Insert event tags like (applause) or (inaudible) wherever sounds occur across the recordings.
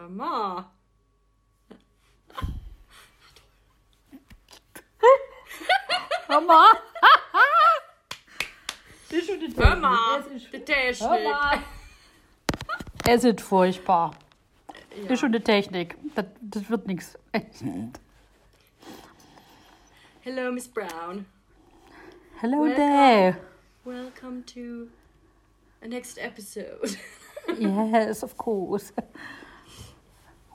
Hör mal. Hör (laughs) mal. Das ist schon die Hör mal. Es ist, Der Technik. hör mal. (laughs) Es ist furchtbar. Das Ja. ist schon die Technik. Das, das wird nichts. Hello, Miss Brown. Hello Welcome. there. Welcome to the next episode. (laughs) Yes, of course.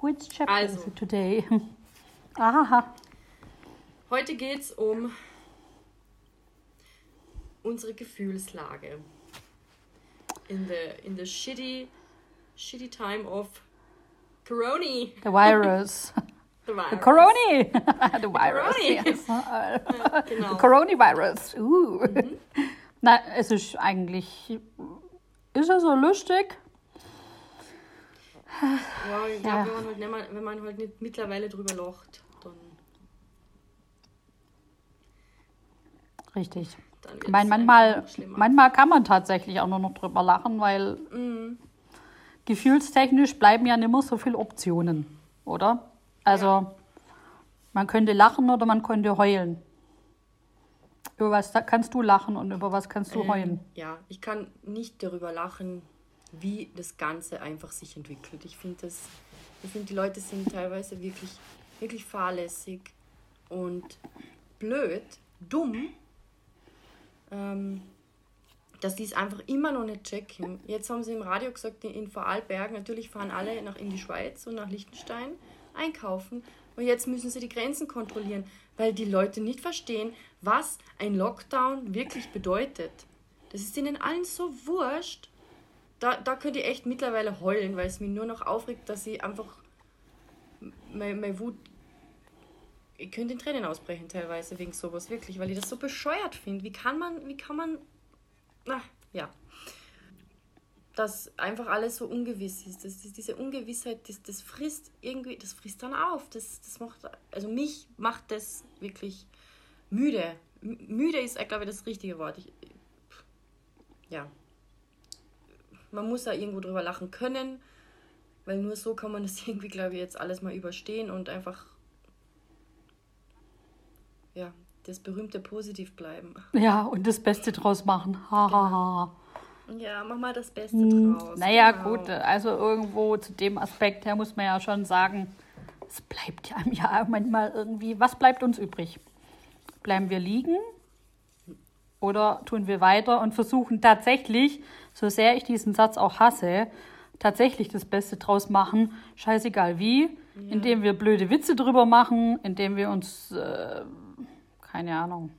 Which chapter is Also. it today? (laughs) Aha. Heute geht's um unsere Gefühlslage. In the, in the shitty, shitty time of Corona. (laughs) The virus. The virus. The corona. the virus. Corona. (laughs) Yes. Ja, The genau. coronavirus. Uh. Mhm. Na, es ist eigentlich. Ist ja so lustig. Ja, ich Ja. glaube, wenn man halt nicht, wenn man halt nicht mittlerweile drüber lacht, dann, Richtig. dann Ich meine, manchmal, manchmal kann man tatsächlich auch nur noch drüber lachen, weil Mhm. gefühlstechnisch bleiben ja nicht mehr so viele Optionen, oder? Also, man könnte lachen oder man könnte heulen. Über was kannst du lachen und über was kannst du Ähm, heulen? Ja, ich kann nicht darüber lachen, wie das Ganze einfach sich entwickelt. Ich finde das, ich finde die Leute sind teilweise wirklich, wirklich fahrlässig und blöd, dumm, ähm, dass die es einfach immer noch nicht checken. Jetzt haben sie im Radio gesagt, in, Vorarlberg, natürlich fahren alle nach in die Schweiz und nach Liechtenstein einkaufen. Und jetzt müssen sie die Grenzen kontrollieren, weil die Leute nicht verstehen, was ein Lockdown wirklich bedeutet. Das ist ihnen allen so wurscht. Da, da könnt ihr echt mittlerweile heulen, weil es mich nur noch aufregt, dass ich einfach meine, meine Wut. Ich könnte in Tränen ausbrechen teilweise wegen sowas, wirklich, weil ich das so bescheuert finde. Wie kann man, wie kann man. Na, ja. Dass einfach alles so ungewiss ist. Das, ist diese Ungewissheit, das, das frisst irgendwie, das frisst dann auf. Das, das macht, also mich macht das wirklich müde. M- Müde ist, äh, glaube ich, das richtige Wort. Ich, ja. Man muss da irgendwo drüber lachen können, weil nur so kann man das (laughs) irgendwie, glaube ich, jetzt alles mal überstehen und einfach, ja, das berühmte Positiv bleiben. Ja, und das Beste draus machen. Ha, ha, ha. Ja, mach mal das Beste Hm, draus. Naja, genau. gut, also irgendwo zu dem Aspekt her muss man ja schon sagen, es bleibt ja, ja manchmal irgendwie, was bleibt uns übrig? Bleiben wir liegen oder tun wir weiter und versuchen tatsächlich, so sehr ich diesen Satz auch hasse, tatsächlich das Beste draus machen, scheißegal wie, indem wir blöde Witze drüber machen, indem wir uns, äh, keine Ahnung,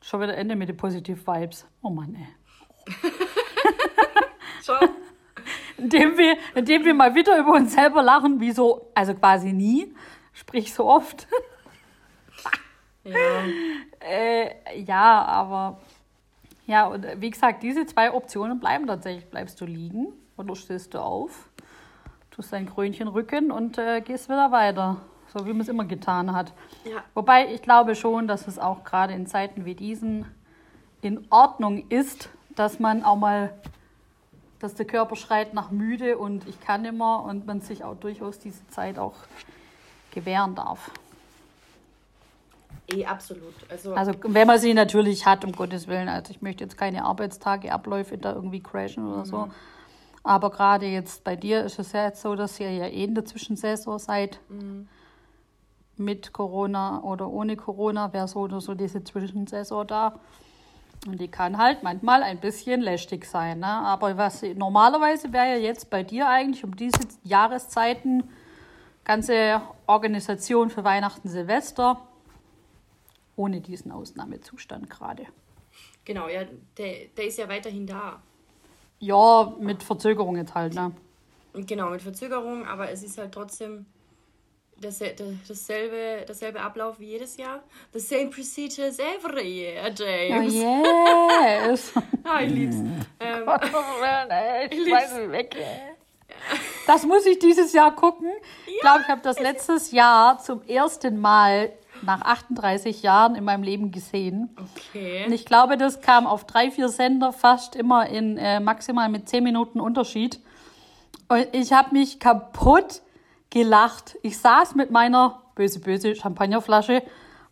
schon wieder Ende mit den Positive Vibes. Oh Mann, ey. (laughs) Schau. indem wir, indem wir mal wieder über uns selber lachen, wie so, also quasi nie, sprich so oft. Ja, (laughs) Äh, ja, aber ja, und wie gesagt, diese zwei Optionen bleiben tatsächlich. Bleibst du liegen oder stehst du auf, tust dein Krönchen rücken und äh, gehst wieder weiter, so wie man es immer getan hat. ja, Wobei ich glaube schon, dass es auch gerade in Zeiten wie diesen in Ordnung ist, dass man auch mal, dass der Körper schreit nach müde und ich kann immer und man sich auch durchaus diese Zeit auch gewähren darf. Eh, absolut. Also, Also wenn man sie natürlich hat, um Gottes Willen. Also ich möchte jetzt keine Arbeitstage, Abläufe da irgendwie crashen oder so. Aber gerade jetzt bei dir ist es ja jetzt so, dass ihr ja eh in der Zwischensaison seid. Mit Corona oder ohne Corona wäre so oder so diese Zwischensaison da. Und die kann halt manchmal ein bisschen lästig sein. Ne? Aber was normalerweise wäre ja jetzt bei dir eigentlich um diese Jahreszeiten ganze Organisation für Weihnachten, Silvester ohne diesen Ausnahmezustand gerade. genau, ja, der, der ist ja weiterhin da. Ja, mit Verzögerung jetzt halt, ne? Genau, mit Verzögerung, aber es ist halt trotzdem dasselbe, dasselbe, dasselbe Ablauf wie jedes Jahr. The same procedures every year, James. yes. (laughs) Ah, ich lieb's. Ähm, (laughs) ich weiß nicht weg. Das muss ich dieses Jahr gucken. Ich glaube, ich habe das letztes Jahr zum ersten Mal nach 38 Jahren in meinem Leben gesehen. Und okay. ich glaube, das kam auf drei, vier Sender fast immer in äh, maximal mit 10 Minuten Unterschied. Und ich habe mich kaputt gelacht. Ich saß mit meiner böse, böse Champagnerflasche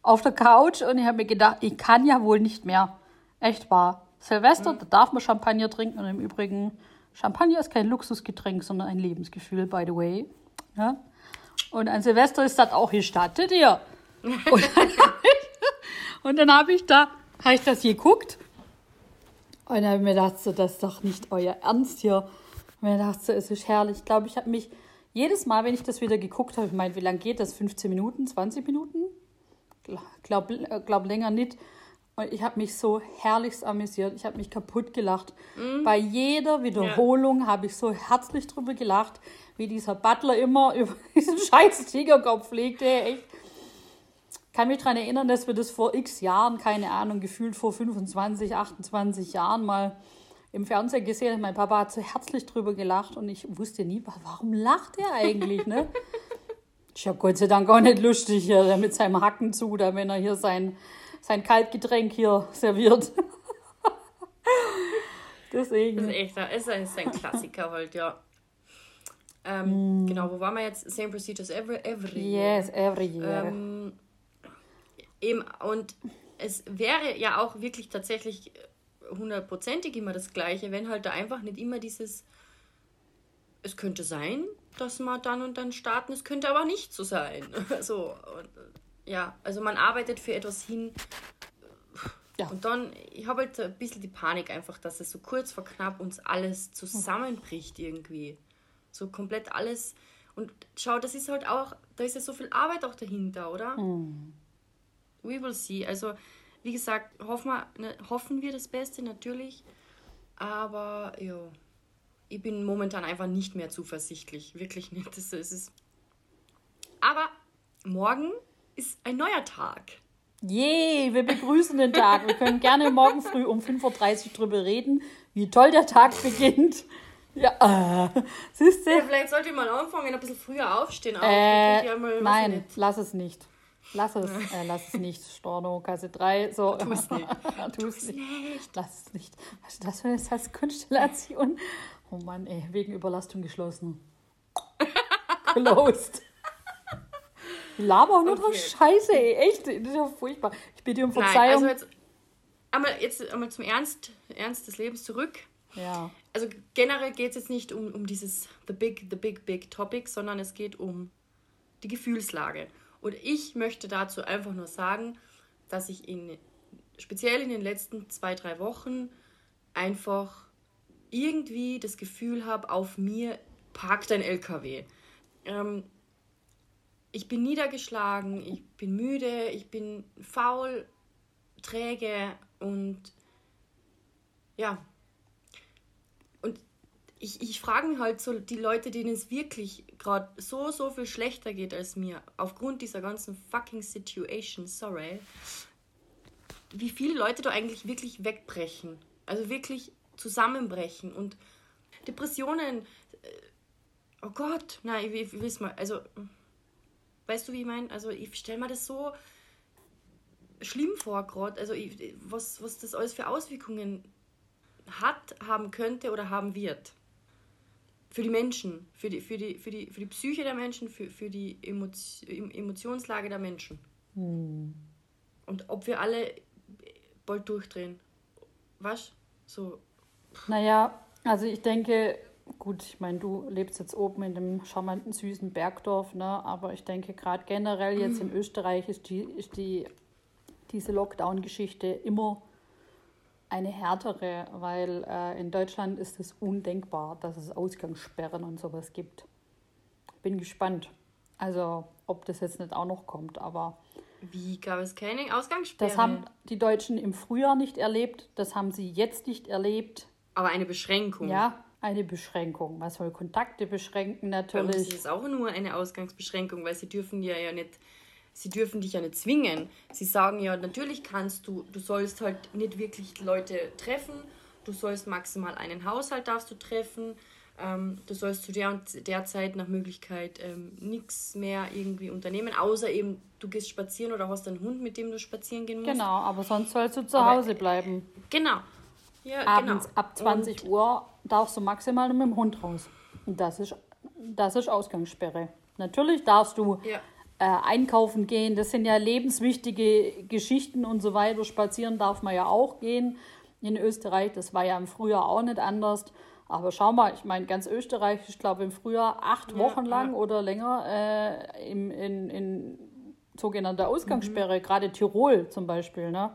auf der Couch und ich habe mir gedacht, ich kann ja wohl nicht mehr. Echt wahr. Silvester, mhm. da darf man Champagner trinken und im Übrigen, Champagner ist kein Luxusgetränk, sondern ein Lebensgefühl, by the way. Ja? Und an Silvester ist das auch gestattet hier. (laughs) Und dann habe ich, da, habe ich das geguckt und dann habe ich mir gedacht, so, das ist doch nicht euer Ernst hier. Und mir gedacht, so, es ist herrlich. Ich glaube, ich habe mich jedes Mal, wenn ich das wieder geguckt habe, ich meine, wie lange geht das? 15 Minuten, 20 Minuten? Glaube glaub länger nicht. Und ich habe mich so herrlichst amüsiert. Ich habe mich kaputt gelacht. Mm. Bei jeder Wiederholung ja. habe ich so herzlich drüber gelacht, wie dieser Butler immer (laughs) über diesen scheiß Tigerkopf legte. Echt. Ich kann mich daran erinnern, dass wir das vor x Jahren, keine Ahnung, gefühlt vor 25, 28 Jahren mal im Fernsehen gesehen haben. Mein Papa hat so herzlich drüber gelacht und ich wusste nie, warum lacht er eigentlich, ne? (laughs) Ich habe Gott sei Dank auch nicht lustig hier mit seinem Hacken zu, da wenn er hier sein, sein Kaltgetränk hier serviert. (laughs) Deswegen. Das ist echt, das ist ein Klassiker halt, ja. Ähm, mm. Genau, wo waren wir jetzt? Same procedures every, every year. Yes, every year. Ähm, eben, und es wäre ja auch wirklich tatsächlich hundertprozentig immer das Gleiche, wenn halt da einfach nicht immer dieses, es könnte sein, dass wir dann und dann starten, es könnte aber nicht so sein. (laughs) so, und, ja, also man arbeitet für etwas hin. Ja. Und dann, ich habe halt ein bisschen die Panik einfach, dass es so kurz vor knapp uns alles zusammenbricht irgendwie. So komplett alles. Und schau, das ist halt auch, da ist ja so viel Arbeit auch dahinter, oder? Mhm. We will see. Also, wie gesagt, hoffen wir, ne, hoffen wir das Beste natürlich. Aber ja, ich bin momentan einfach nicht mehr zuversichtlich. Wirklich nicht. Das, ist. Aber morgen ist ein neuer Tag. Yay, wir begrüßen den Tag. Wir können gerne morgen früh um 5.30 Uhr drüber reden, wie toll der Tag beginnt. Ja, äh, siehst du? Ja, vielleicht sollte ich mal anfangen, ein bisschen früher aufstehen. Auch. Äh, ja nein, lass es nicht. Lass es, äh, lass es nicht, Storno, Kasse 3. So. Tu es nicht. (laughs) tu es nicht. nicht. Lass es nicht. Was ist das für eine Konstellation? Oh Mann, ey, wegen Überlastung geschlossen. (laughs) Closed. Laber auch nur okay. drauf Scheiße, ey, echt. Das ist ja furchtbar. Ich bitte um Verzeihung. Nein, also jetzt einmal, jetzt einmal zum Ernst, Ernst des Lebens zurück. Ja. Also generell geht es jetzt nicht um, um dieses the big, the big, big topic, sondern es geht um die Gefühlslage. Und ich möchte dazu einfach nur sagen, dass ich in, speziell in den letzten zwei, drei Wochen einfach irgendwie das Gefühl habe, auf mir parkt ein LKW. Ähm, ich bin niedergeschlagen, ich bin müde, ich bin faul, träge und ja, ich, ich frage halt so die Leute, denen es wirklich gerade so, so viel schlechter geht als mir, aufgrund dieser ganzen fucking Situation, sorry, wie viele Leute da eigentlich wirklich wegbrechen. Also wirklich zusammenbrechen und Depressionen. Äh, oh Gott, nein, ich, ich will mal, also, weißt du, wie ich meine? Also, ich stelle mir das so schlimm vor, gerade. Also, ich, was, was das alles für Auswirkungen hat, haben könnte oder haben wird für die Menschen, für die, für die, für die, für die Psyche der Menschen, für, für die Emotion, Emotionslage der Menschen. Hm. Und ob wir alle bald durchdrehen. Was? So. Naja, also ich denke, gut, ich meine, du lebst jetzt oben in dem charmanten, süßen Bergdorf, ne? aber ich denke gerade generell jetzt in Österreich ist, die, ist die, diese Lockdown-Geschichte immer eine härtere, weil äh, in Deutschland ist es undenkbar, dass es Ausgangssperren und sowas gibt. Bin gespannt. Also, ob das jetzt nicht auch noch kommt, aber. Wie gab es keine Ausgangssperren? Das haben die Deutschen im Frühjahr nicht erlebt, das haben sie jetzt nicht erlebt. Aber eine Beschränkung. Ja, eine Beschränkung. Was soll Kontakte beschränken natürlich. Das ist auch nur eine Ausgangsbeschränkung, weil sie dürfen ja ja nicht sie dürfen dich ja nicht zwingen. Sie sagen ja, natürlich kannst du, du sollst halt nicht wirklich Leute treffen, du sollst maximal einen Haushalt darfst du treffen, ähm, du sollst zu der und der Zeit nach Möglichkeit ähm, nichts mehr irgendwie unternehmen, außer eben du gehst spazieren oder hast einen Hund, mit dem du spazieren gehen musst. Genau, aber sonst sollst du zu aber, Hause bleiben. Genau. Ja, Abends genau. ab 20 und Uhr darfst du maximal mit dem Hund raus. Das ist, das ist Ausgangssperre. Natürlich darfst du Ja. Äh, einkaufen gehen. Das sind ja lebenswichtige Geschichten und so weiter. Spazieren darf man ja auch gehen in Österreich. Das war ja im Frühjahr auch nicht anders. Aber schau mal, ich meine, ganz Österreich, ich glaube im Frühjahr acht Ja, Wochen lang ja. oder länger äh, im, in, in sogenannter Ausgangssperre, gerade Tirol zum Beispiel, ne?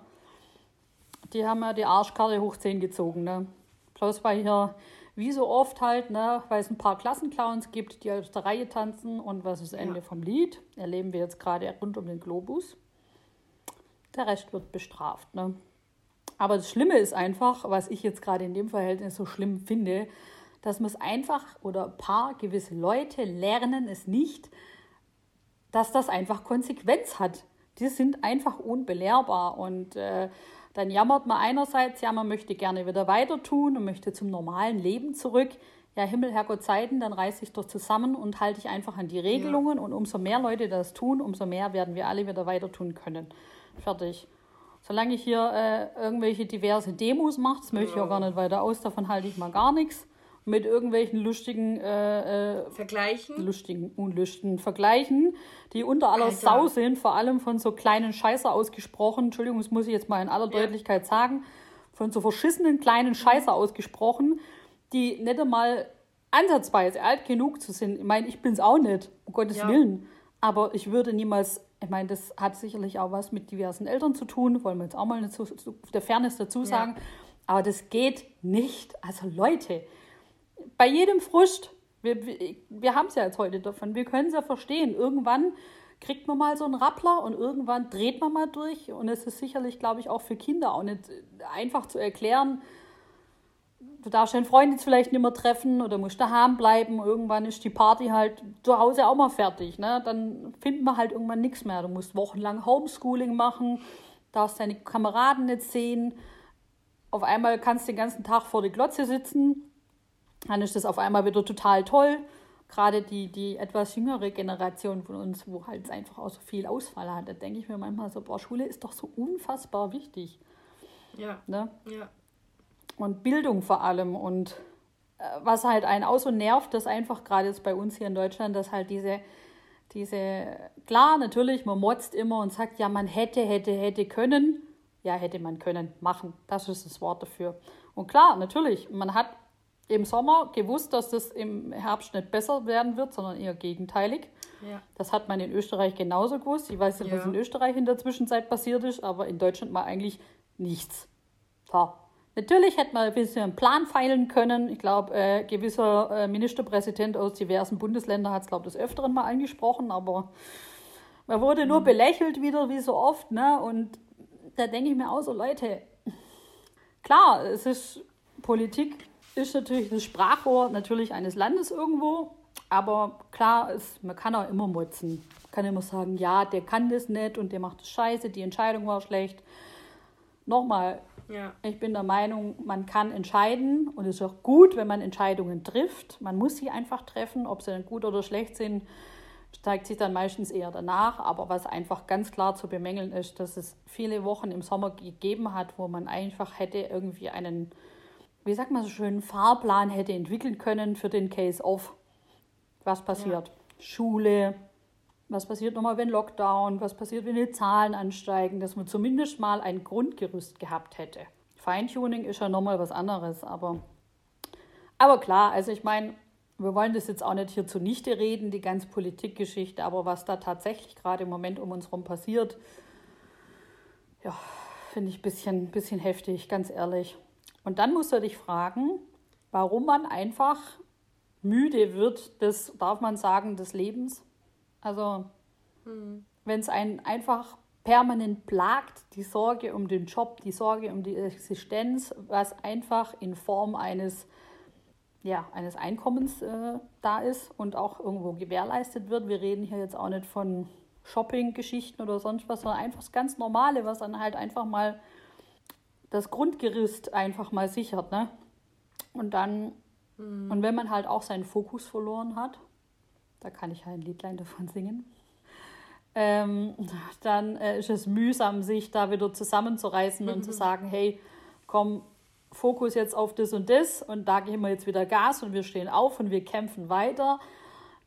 Die haben ja die Arschkarte hoch 10 gezogen, ne? Bloß weil hier, wie so oft halt, ne, weil es ein paar Klassenclowns gibt, die aus der Reihe tanzen und was ist das Ende Ja. vom Lied? Erleben wir jetzt gerade rund um den Globus. Der Rest wird bestraft, ne? Aber das Schlimme ist einfach, was ich jetzt gerade in dem Verhältnis so schlimm finde, dass man es einfach oder ein paar gewisse Leute lernen es nicht, dass das einfach Konsequenz hat. Die sind einfach unbelehrbar und äh, dann jammert man einerseits, ja, man möchte gerne wieder weiter tun und möchte zum normalen Leben zurück. Ja, Himmel, Herrgott, Zeiten, dann reiß dich doch zusammen und halte dich einfach an die Regelungen. Und umso mehr Leute das tun, umso mehr werden wir alle wieder weiter tun können. Fertig. Solange ich hier äh, irgendwelche diverse Demos mache, das möchte ich auch gar nicht weiter aus, davon halte ich mal gar nichts. Mit irgendwelchen lustigen äh, äh, Vergleichen. lustigen, unlustigen Vergleichen, die unter aller Alter. Sau sind, vor allem von so kleinen Scheißer ausgesprochen. Entschuldigung, das muss ich jetzt mal in aller Ja. Deutlichkeit sagen. Von so verschissenen kleinen Scheißer ausgesprochen, die nicht einmal ansatzweise alt genug zu sind. Ich meine, ich bin es auch nicht, um Gottes Ja. Willen. Aber ich würde niemals, ich meine, das hat sicherlich auch was mit diversen Eltern zu tun, wollen wir jetzt auch mal so der Fairness dazu sagen. Aber das geht nicht. Also Leute, bei jedem Frust, wir, wir, wir haben es ja jetzt heute davon, wir können es ja verstehen. Irgendwann kriegt man mal so einen Rappler und irgendwann dreht man mal durch. Und es ist sicherlich, glaube ich, auch für Kinder auch nicht einfach zu erklären. Du darfst deinen Freund jetzt vielleicht nicht mehr treffen oder musst daheim bleiben. Irgendwann ist die Party halt zu Hause auch mal fertig. Ne? Dann findet man halt irgendwann nichts mehr. Du musst wochenlang Homeschooling machen, darfst deine Kameraden nicht sehen. Auf einmal kannst du den ganzen Tag vor der Glotze sitzen dann ist das auf einmal wieder total toll. Gerade die, die etwas jüngere Generation von uns, wo halt einfach auch so viel Ausfall hat, da denke ich mir manchmal so, boah, Schule ist doch so unfassbar wichtig. Ja. Ne? Ja. Und Bildung vor allem. Und äh, was halt einen auch so nervt, das einfach gerade jetzt bei uns hier in Deutschland, dass halt diese, diese, klar, natürlich, man motzt immer und sagt, ja, man hätte, hätte, hätte können. Ja, hätte man können, machen. Das ist das Wort dafür. Und klar, natürlich, man hat im Sommer gewusst, dass das im Herbst nicht besser werden wird, sondern eher gegenteilig. Ja. Das hat man in Österreich genauso gewusst. Ich weiß nicht, was Ja. in Österreich in der Zwischenzeit passiert ist, aber in Deutschland mal eigentlich nichts. So. Natürlich hätte man ein bisschen einen Plan feilen können. Ich glaube, äh, gewisser äh, Ministerpräsident aus diversen Bundesländern hat es, glaube ich, des Öfteren mal angesprochen, aber man wurde nur belächelt wieder, wie so oft. Ne? Und da denke ich mir auch so, Leute, klar, es ist Politik ist natürlich das Sprachrohr natürlich eines Landes irgendwo, aber klar ist, man kann auch immer motzen. Man kann immer sagen, ja, der kann das nicht und der macht das scheiße, die Entscheidung war schlecht. Nochmal, Ja. ich bin der Meinung, man kann entscheiden und es ist auch gut, wenn man Entscheidungen trifft. Man muss sie einfach treffen, ob sie dann gut oder schlecht sind, zeigt sich dann meistens eher danach. Aber was einfach ganz klar zu bemängeln ist, dass es viele Wochen im Sommer gegeben hat, wo man einfach hätte irgendwie einen, wie sagt man so schön, Fahrplan hätte entwickeln können für den Case-Off. Was passiert? Schule, was passiert nochmal, wenn Lockdown, was passiert, wenn die Zahlen ansteigen, dass man zumindest mal ein Grundgerüst gehabt hätte. Feintuning ist ja nochmal was anderes, aber, aber klar, also ich meine, wir wollen das jetzt auch nicht hier zunichte reden, die ganze Politikgeschichte, aber was da tatsächlich gerade im Moment um uns herum passiert, ja, finde ich ein bisschen, bisschen heftig, ganz ehrlich. Und dann musst du dich fragen, warum man einfach müde wird, des, darf man sagen, des Lebens. Also, wenn es einen einfach permanent plagt, die Sorge um den Job, die Sorge um die Existenz, was einfach in Form eines, ja, eines Einkommens äh, da ist und auch irgendwo gewährleistet wird. Wir reden hier jetzt auch nicht von Shopping-Geschichten oder sonst was, sondern einfach das ganz Normale, was dann halt einfach mal das Grundgerüst einfach mal sichert. Ne? Und dann, und wenn man halt auch seinen Fokus verloren hat, da kann ich halt ein Liedlein davon singen, ähm, (laughs) dann äh, ist es mühsam, sich da wieder zusammenzureißen und zu (laughs) sagen, hey, komm, Fokus jetzt auf das und das und da geben wir jetzt wieder Gas und wir stehen auf und wir kämpfen weiter.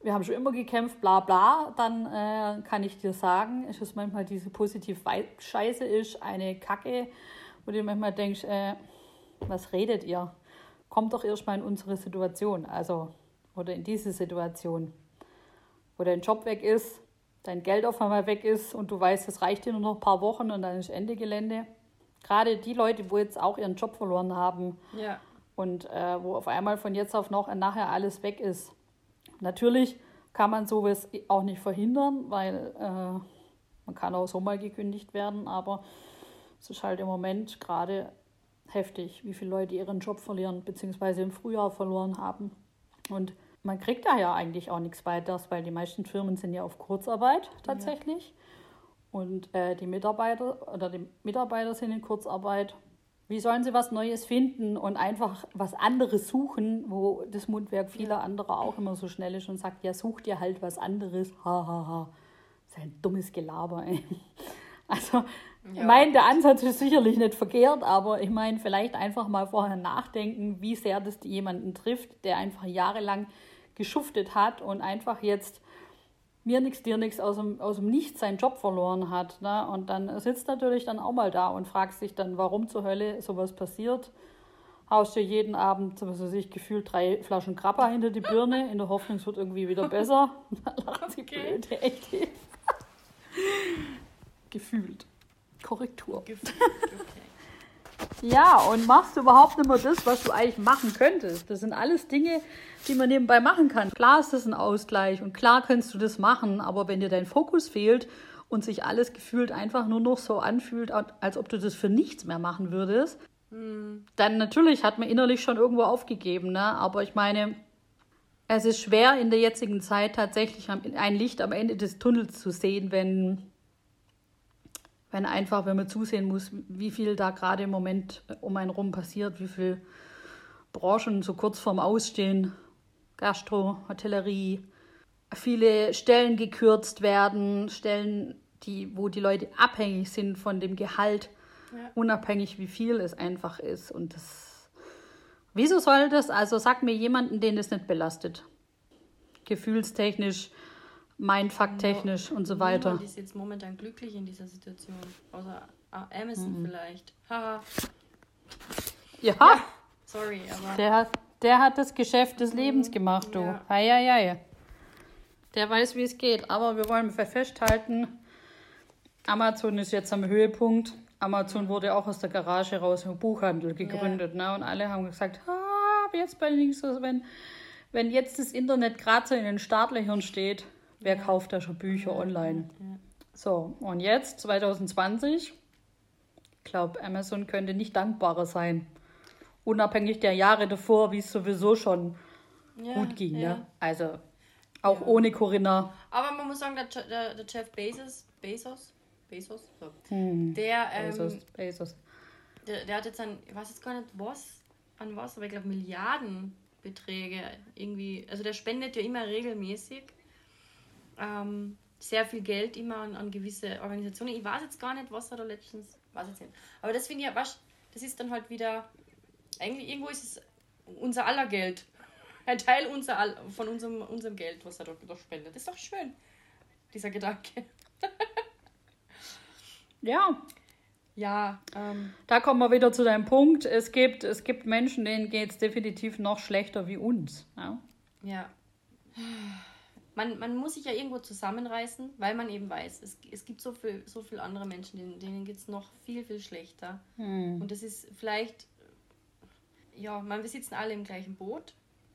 Wir haben schon immer gekämpft, bla bla, dann äh, kann ich dir sagen, ist es manchmal diese positiv Scheiße ist, eine Kacke, wo du manchmal denkst, äh, was redet ihr? Kommt doch erstmal in unsere Situation, also oder in diese Situation, wo dein Job weg ist, dein Geld auf einmal weg ist und du weißt, es reicht dir nur noch ein paar Wochen und dann ist Ende Gelände gerade die Leute, wo jetzt auch ihren Job verloren haben ja. und äh, wo auf einmal von jetzt auf noch nachher alles weg ist. Natürlich kann man sowas auch nicht verhindern, weil äh, man kann auch so mal gekündigt werden, aber es ist halt im Moment gerade heftig, wie viele Leute ihren Job verlieren, beziehungsweise im Frühjahr verloren haben. Und man kriegt da ja eigentlich auch nichts weiteres, weil die meisten Firmen sind ja auf Kurzarbeit tatsächlich. Ja. Und äh, die Mitarbeiter oder die Mitarbeiter sind in Kurzarbeit. Wie sollen sie was Neues finden und einfach was anderes suchen, wo das Mundwerk vieler anderer auch immer so schnell ist und sagt, ja, such dir halt was anderes. Ha, ha, ha. Das ist ein dummes Gelaber, ey. Also, ja. ich meine, der Ansatz ist sicherlich nicht verkehrt, aber ich meine, vielleicht einfach mal vorher nachdenken, wie sehr das jemanden trifft, der einfach jahrelang geschuftet hat und einfach jetzt mir nichts, dir nichts aus dem, aus dem Nichts seinen Job verloren hat. Ne? Und dann sitzt natürlich dann auch mal da und fragt sich dann, warum zur Hölle sowas passiert. Haust dir jeden Abend, was weiß ich, gefühlt drei Flaschen Krapper hinter die Birne, in der Hoffnung, es wird irgendwie wieder besser. (laughs) da lacht sie okay. blöd, echt. (laughs) gefühlt. Korrektur. Gefühlt, (laughs) okay. Ja, und machst du überhaupt nicht mehr das, was du eigentlich machen könntest. Das sind alles Dinge, die man nebenbei machen kann. Klar ist das ein Ausgleich und klar kannst du das machen, aber wenn dir dein Fokus fehlt und sich alles gefühlt einfach nur noch so anfühlt, als ob du das für nichts mehr machen würdest, mhm. dann natürlich hat man innerlich schon irgendwo aufgegeben. Ne? Aber ich meine, es ist schwer in der jetzigen Zeit tatsächlich ein Licht am Ende des Tunnels zu sehen, wenn, wenn einfach, wenn man zusehen muss, wie viel da gerade im Moment um einen rum passiert, wie viele Branchen so kurz vorm Ausstehen Gastro, Hotellerie, viele Stellen gekürzt werden, Stellen, die, wo die Leute abhängig sind von dem Gehalt, ja. unabhängig wie viel es einfach ist. Und das. Wieso soll das? Also sag mir jemanden, den das nicht belastet. Gefühlstechnisch, mindfucktechnisch no, und so weiter. Niemand ist jetzt momentan glücklich in dieser Situation. Außer Amazon mhm. vielleicht. Haha. ja. ja. Sorry, aber. Der hat der hat das Geschäft des Lebens gemacht, du. Ja. Hei, hei, hei. Der weiß, wie es geht. Aber wir wollen festhalten, Amazon ist jetzt am Höhepunkt. Amazon wurde auch aus der Garage raus im Buchhandel gegründet. Ja. Ne? Und alle haben gesagt, ah, jetzt bei links, wenn, wenn jetzt das Internet gerade so in den Startlöchern steht, wer ja. kauft da schon Bücher ja. online? So, und jetzt, 2020, ich glaube, Amazon könnte nicht dankbarer sein unabhängig der Jahre davor, wie es sowieso schon ja, gut ging. Ja. Ne? Also auch ja. ohne Corinna. Aber man muss sagen, der, der, der Jeff Bezos, Bezos, Bezos, so, hm. der, ähm, Bezos, Bezos. Der, der hat jetzt an, ich weiß jetzt gar nicht was, an was, aber ich glaube Milliardenbeträge irgendwie, also der spendet ja immer regelmäßig ähm, sehr viel Geld immer an, an gewisse Organisationen. Ich weiß jetzt gar nicht, was er da letztens, weiß jetzt nicht. Aber das finde ich ja, was, das ist dann halt wieder eigentlich irgendwo ist es unser aller Geld. Ein Teil unser, von unserem, unserem Geld, was er doch, doch spendet. Das ist doch schön, dieser Gedanke. (laughs) ja. Ja. Ähm, da kommen wir wieder zu deinem Punkt. Es gibt, es gibt Menschen, denen geht es definitiv noch schlechter wie uns. Ja. ja. Man, man muss sich ja irgendwo zusammenreißen, weil man eben weiß, es, es gibt so viele so viel andere Menschen, denen, denen geht es noch viel, viel schlechter. Hm. Und das ist vielleicht ja, man, wir sitzen alle im gleichen Boot.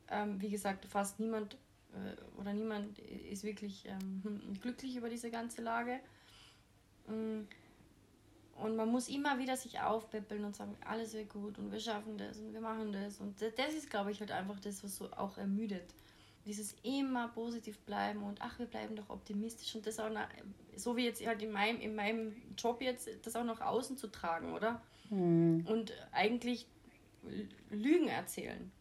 Ähm, wie gesagt, fast niemand äh, oder niemand ist wirklich ähm, hm, (laughs) glücklich über diese ganze Lage. Mm. Und man muss immer wieder sich aufpäppeln und sagen, alles wird gut und wir schaffen das und wir machen das. Und das ist, glaube ich, halt einfach das, was so auch ermüdet. Dieses immer positiv bleiben und ach, wir bleiben doch optimistisch und das auch, nach, so wie jetzt halt in meinem, in meinem Job jetzt, das auch nach außen zu tragen, oder? Mhm. Und eigentlich Lügen erzählen.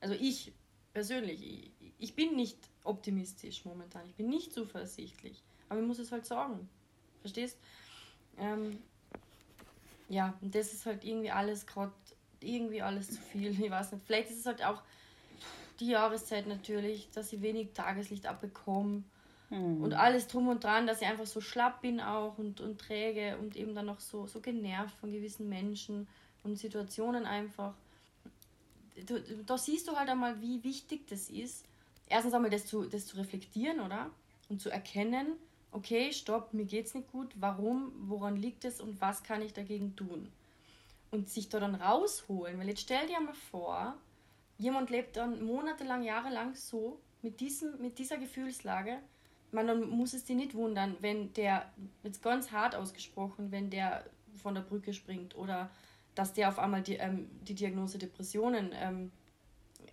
Also ich persönlich, ich, ich bin nicht optimistisch momentan. Ich bin nicht zuversichtlich. Aber ich muss es halt sagen. Verstehst? Ähm, ja, und das ist halt irgendwie alles gerade irgendwie alles zu viel. (laughs) Ich weiß nicht. Vielleicht ist es halt auch die Jahreszeit natürlich, dass ich wenig Tageslicht abbekomme. Mhm. Und alles drum und dran, dass ich einfach so schlapp bin auch und, und träge und eben dann noch so, so genervt von gewissen Menschen und Situationen einfach. Da siehst du halt einmal, wie wichtig das ist. Erstens einmal das zu, das zu reflektieren, oder? Und zu erkennen, okay, stopp, mir geht's nicht gut, warum, woran liegt es und was kann ich dagegen tun? Und sich da dann rausholen, weil jetzt stell dir mal vor, jemand lebt dann monatelang, jahrelang so, mit, diesem, mit dieser Gefühlslage, man, dann muss es dir nicht wundern, wenn der, jetzt ganz hart ausgesprochen, wenn der von der Brücke springt oder dass der auf einmal die, ähm, die Diagnose Depressionen ähm,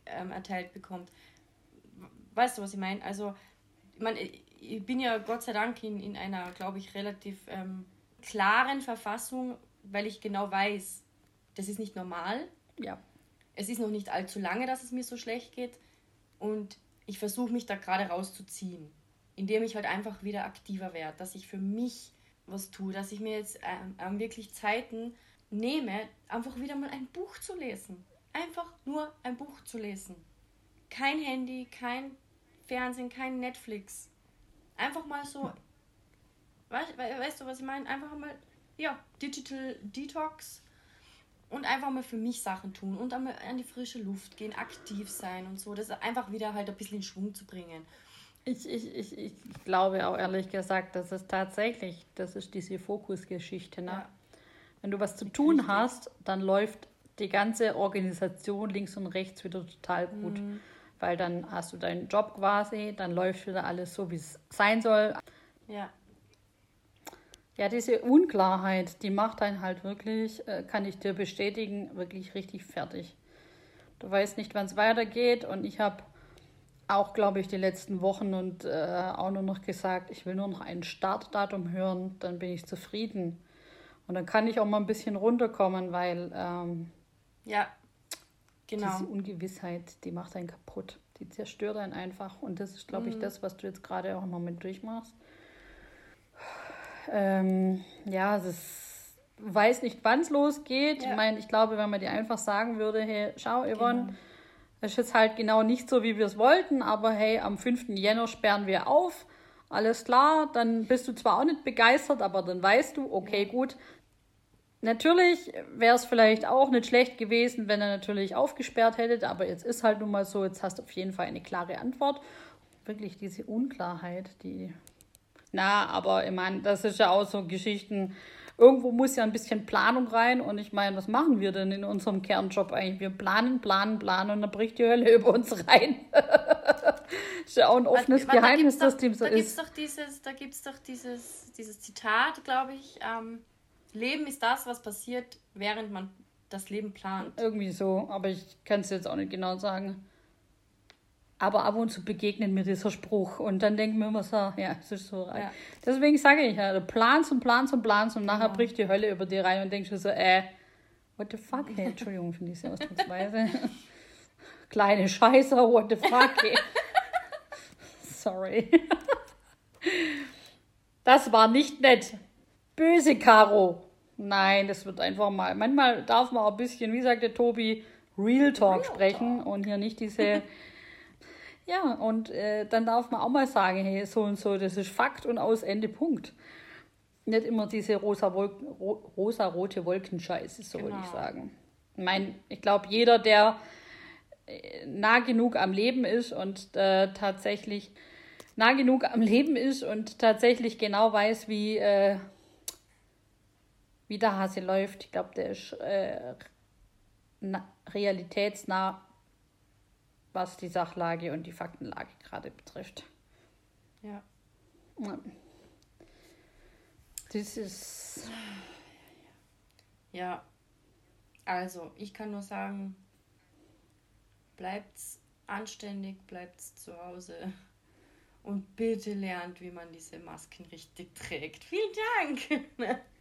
ähm, erteilt bekommt. Weißt du, was ich meine? Also, ich, mein, ich bin ja Gott sei Dank in, in einer, glaube ich, relativ ähm, klaren Verfassung, weil ich genau weiß, das ist nicht normal. Ja. Es ist noch nicht allzu lange, dass es mir so schlecht geht. Und ich versuche mich da gerade rauszuziehen indem ich halt einfach wieder aktiver werde, dass ich für mich was tue, dass ich mir jetzt ähm, ähm, wirklich Zeiten nehme, einfach wieder mal ein Buch zu lesen. Einfach nur ein Buch zu lesen. Kein Handy, kein Fernsehen, kein Netflix. Einfach mal so, weißt, weißt du, was ich meine? Einfach mal, ja, Digital Detox und einfach mal für mich Sachen tun und einmal an die frische Luft gehen, aktiv sein und so, das einfach wieder halt ein bisschen in Schwung zu bringen. Ich, ich, ich, ich glaube auch ehrlich gesagt, dass es tatsächlich, das ist diese Fokusgeschichte. Ne? Ja. Wenn du was zu tun Richtig. hast, dann läuft die ganze Organisation links und rechts wieder total gut. Mhm. Weil dann hast du deinen Job quasi, dann läuft wieder alles so, wie es sein soll. Ja. Ja, diese Unklarheit, die macht einen halt wirklich, äh, kann ich dir bestätigen, wirklich richtig fertig. Du weißt nicht, wann es weitergeht und ich habe auch, glaube ich, die letzten Wochen und äh, auch nur noch gesagt, ich will nur noch ein Startdatum hören, dann bin ich zufrieden. Und dann kann ich auch mal ein bisschen runterkommen, weil ähm, ja, genau. diese Ungewissheit, die macht einen kaputt. Die zerstört einen einfach. Und das ist, glaube mhm. ich, das, was du jetzt gerade auch noch mit durchmachst. Ähm, ja, es ist, weiß nicht, wann es losgeht. Ja. Ich meine, ich glaube, wenn man dir einfach sagen würde, hey, schau, Yvonne, genau das ist jetzt halt genau nicht so, wie wir es wollten, aber hey, am 5. Jänner sperren wir auf. Alles klar, dann bist du zwar auch nicht begeistert, aber dann weißt du, okay, gut. Natürlich wäre es vielleicht auch nicht schlecht gewesen, wenn er natürlich aufgesperrt hätte, aber jetzt ist halt nun mal so, jetzt hast du auf jeden Fall eine klare Antwort. Wirklich diese Unklarheit, die. Na, aber ich meine, das ist ja auch so Geschichten, irgendwo muss ja ein bisschen Planung rein. Und ich meine, was machen wir denn in unserem Kernjob eigentlich? Wir planen, planen, planen und dann bricht die Hölle (laughs) über uns rein. (laughs) ist ja auch ein offenes Warte, Geheimnis, dass dem so da ist. Gibt's doch dieses, da gibt es doch dieses, dieses Zitat, glaube ich. Ähm, Leben ist das, was passiert, während man das Leben plant. Irgendwie so, aber ich kann es jetzt auch nicht genau sagen. Aber ab und zu begegnet mir dieser Spruch und dann denken wir immer so, ja, es ist so. Ja. Deswegen sage ich ja, du planst und planst und planst und nachher ja. bricht die Hölle über dir rein und denkst du so, äh, what the fuck, hey, Entschuldigung für diese Ausdrucksweise. (laughs) Kleine Scheiße, what the fuck, hey. (laughs) Sorry. Das war nicht nett. Böse Caro. Nein, das wird einfach mal. Manchmal darf man auch ein bisschen, wie sagte Tobi, Real Talk Real sprechen Talk. und hier nicht diese (laughs) Ja, und äh, dann darf man auch mal sagen, hey, so und so, das ist Fakt und aus Ende Punkt. Nicht immer diese rosa Wolken, ro rosa-rote Wolkenscheiße, so genau. würde ich sagen. Ich meine, ich glaube, jeder, der äh, nah genug am Leben ist und äh, tatsächlich nah genug am Leben ist und tatsächlich genau weiß, wie, äh, wie der Hase läuft, ich glaube, der ist äh, realitätsnah was die Sachlage und die Faktenlage gerade betrifft. Ja. Das ist. Ja, also ich kann nur sagen, bleibt's anständig, bleibt's zu Hause und bitte lernt, wie man diese Masken richtig trägt. Vielen Dank!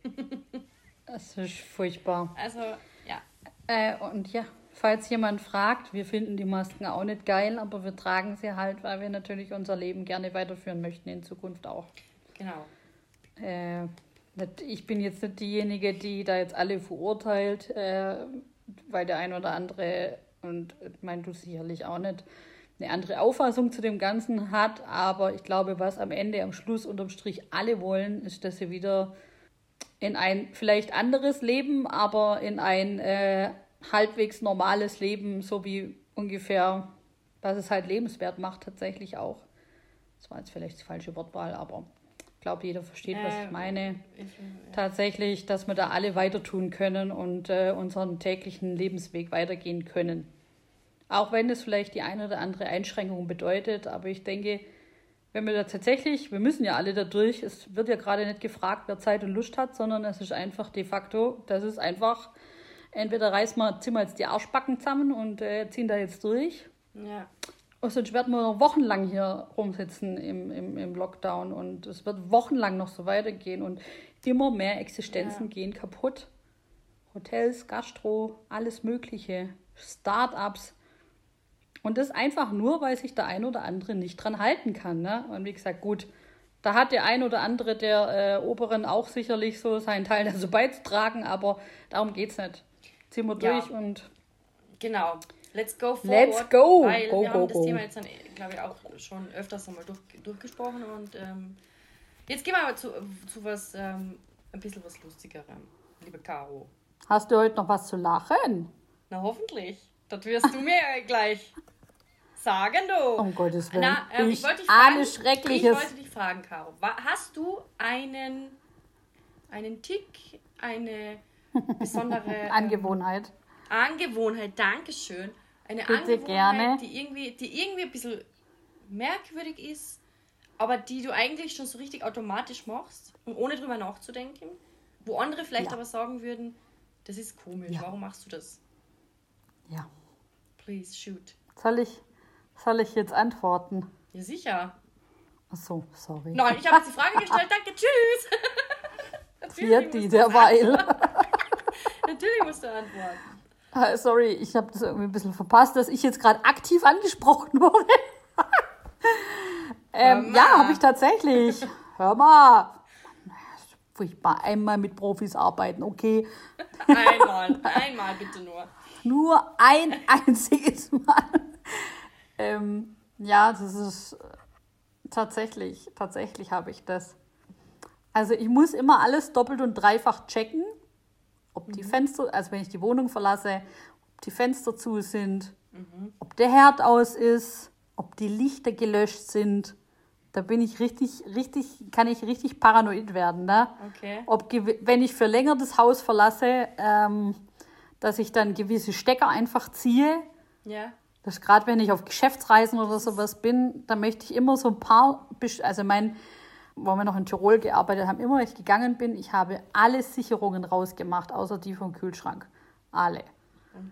(laughs) das ist furchtbar. Also, ja. Äh, und ja, falls jemand fragt, wir finden die Masken auch nicht geil, aber wir tragen sie halt, weil wir natürlich unser Leben gerne weiterführen möchten in Zukunft auch. Genau. Äh, ich bin jetzt nicht diejenige, die da jetzt alle verurteilt. Äh, weil der ein oder andere, und ich meine, du sicherlich auch nicht, eine andere Auffassung zu dem Ganzen hat. Aber ich glaube, was am Ende, am Schluss unterm Strich alle wollen, ist, dass sie wieder in ein vielleicht anderes Leben, aber in ein äh, halbwegs normales Leben, so wie ungefähr, was es halt lebenswert macht, tatsächlich auch. Das war jetzt vielleicht die falsche Wortwahl, aber ich glaube, jeder versteht, was ich meine. Ich, ja. Tatsächlich, dass wir da alle weiter tun können und äh, unseren täglichen Lebensweg weitergehen können. Auch wenn es vielleicht die eine oder andere Einschränkung bedeutet, aber ich denke, wenn wir da tatsächlich, wir müssen ja alle da durch, es wird ja gerade nicht gefragt, wer Zeit und Lust hat, sondern es ist einfach de facto, das ist einfach, entweder reißen wir, ziehen wir jetzt die Arschbacken zusammen und äh, ziehen da jetzt durch. Ja. Und sonst werden wir noch wochenlang hier rumsitzen im, im, im Lockdown und es wird wochenlang noch so weitergehen und immer mehr Existenzen ja. gehen kaputt. Hotels, Gastro, alles Mögliche, Start-ups. Und das einfach nur, weil sich der ein oder andere nicht dran halten kann. Ne? Und wie gesagt, gut, da hat der ein oder andere der äh, Oberen auch sicherlich so seinen Teil dazu beizutragen, aber darum geht es nicht. Ziehen wir durch ja. und. Genau. Let's go forward. Let's go. Weil go, wir go, haben das go. Thema jetzt, glaube ich, auch schon öfters einmal durch, durchgesprochen und ähm, jetzt gehen wir aber zu, zu was, ähm, ein bisschen was Lustigerem, liebe Caro. Hast du heute noch was zu lachen? Na, hoffentlich. Das wirst du mir gleich sagen, du. Um Gottes Willen. Na, äh, ich, ich wollte dich fragen, Schreckliches. Ich wollte dich fragen, Caro. Hast du einen, einen Tick, eine besondere... (laughs) Ähm, Angewohnheit. Angewohnheit, Dankeschön. Eine Bitte Angewohnheit, gerne. Die, irgendwie, die irgendwie ein bisschen merkwürdig ist, aber die du eigentlich schon so richtig automatisch machst und ohne drüber nachzudenken. Wo andere vielleicht ja. aber sagen würden, das ist komisch, ja. warum machst du das? Ja. Please shoot. Soll ich, soll ich jetzt antworten? Ja, sicher. Ach so, sorry. Nein, ich habe jetzt die Frage gestellt. (laughs) Danke, tschüss. (laughs) Wird die derweil. Natürlich musst du antworten. Ah, sorry, ich habe das irgendwie ein bisschen verpasst, dass ich jetzt gerade aktiv angesprochen wurde. ähm, ja, habe ich tatsächlich. Hör mal. Furchtbar. Einmal mit Profis arbeiten, okay. Einmal, einmal bitte nur. Nur ein einziges Mal. ähm, ja, das ist tatsächlich, tatsächlich habe ich das. Also ich muss immer alles doppelt und dreifach checken, ob die mhm. Fenster, also wenn ich die Wohnung verlasse, ob die Fenster zu sind, mhm. ob der Herd aus ist, ob die Lichter gelöscht sind. Da bin ich richtig, richtig, kann ich richtig paranoid werden. Ne? Okay. Ob, wenn ich für länger das Haus verlasse, ähm, dass ich dann gewisse Stecker einfach ziehe. Ja. Das gerade wenn ich auf Geschäftsreisen oder sowas bin, da möchte ich immer so ein paar, also mein, wo wir noch in Tirol gearbeitet haben, immer wenn ich gegangen bin, ich habe alle Sicherungen rausgemacht, außer die vom Kühlschrank. Alle.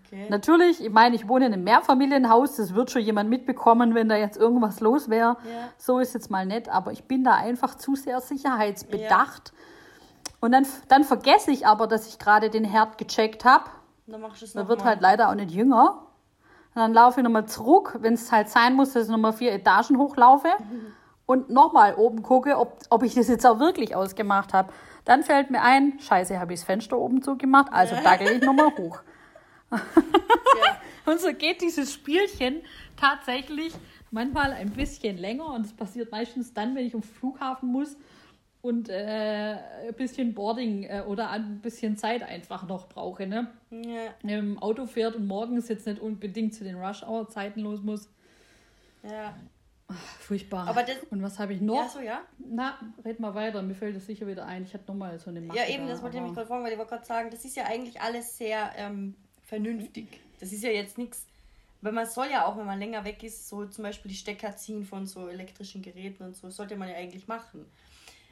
Okay. Natürlich, ich meine, ich wohne in einem Mehrfamilienhaus, das wird schon jemand mitbekommen, wenn da jetzt irgendwas los wäre. Ja. So ist jetzt mal nett, aber ich bin da einfach zu sehr sicherheitsbedacht. Ja. Und dann, dann vergesse ich aber, dass ich gerade den Herd gecheckt habe dann machst du es wird mal. halt leider auch nicht jünger. Und dann laufe ich nochmal zurück, wenn es halt sein muss, dass ich nochmal vier Etagen hochlaufe mhm. (laughs) und nochmal oben gucke, ob, ob ich das jetzt auch wirklich ausgemacht habe. Dann fällt mir ein, scheiße, habe ich das Fenster oben zugemacht, also (laughs) dackel ich nochmal hoch. Ja. und so geht dieses Spielchen tatsächlich manchmal ein bisschen länger und es passiert meistens dann, wenn ich am Flughafen muss und äh, ein bisschen Boarding äh, oder ein bisschen Zeit einfach noch brauche. Ne? Ja. Im Auto fährt und morgens jetzt nicht unbedingt zu den Rush-Hour-Zeiten los muss. Ja. Ach, furchtbar. Aber das, und was habe ich noch? Ja, so, ja. Na, red mal weiter, mir fällt das sicher wieder ein. Ich hatte nochmal so eine Maske Ja, eben, das wollte ich mich gerade fragen, weil ich wollte gerade sagen, das ist ja eigentlich alles sehr ähm, vernünftig. Das ist ja jetzt nichts, weil man soll ja auch, wenn man länger weg ist, so zum Beispiel die Stecker ziehen von so elektrischen Geräten und so, sollte man ja eigentlich machen.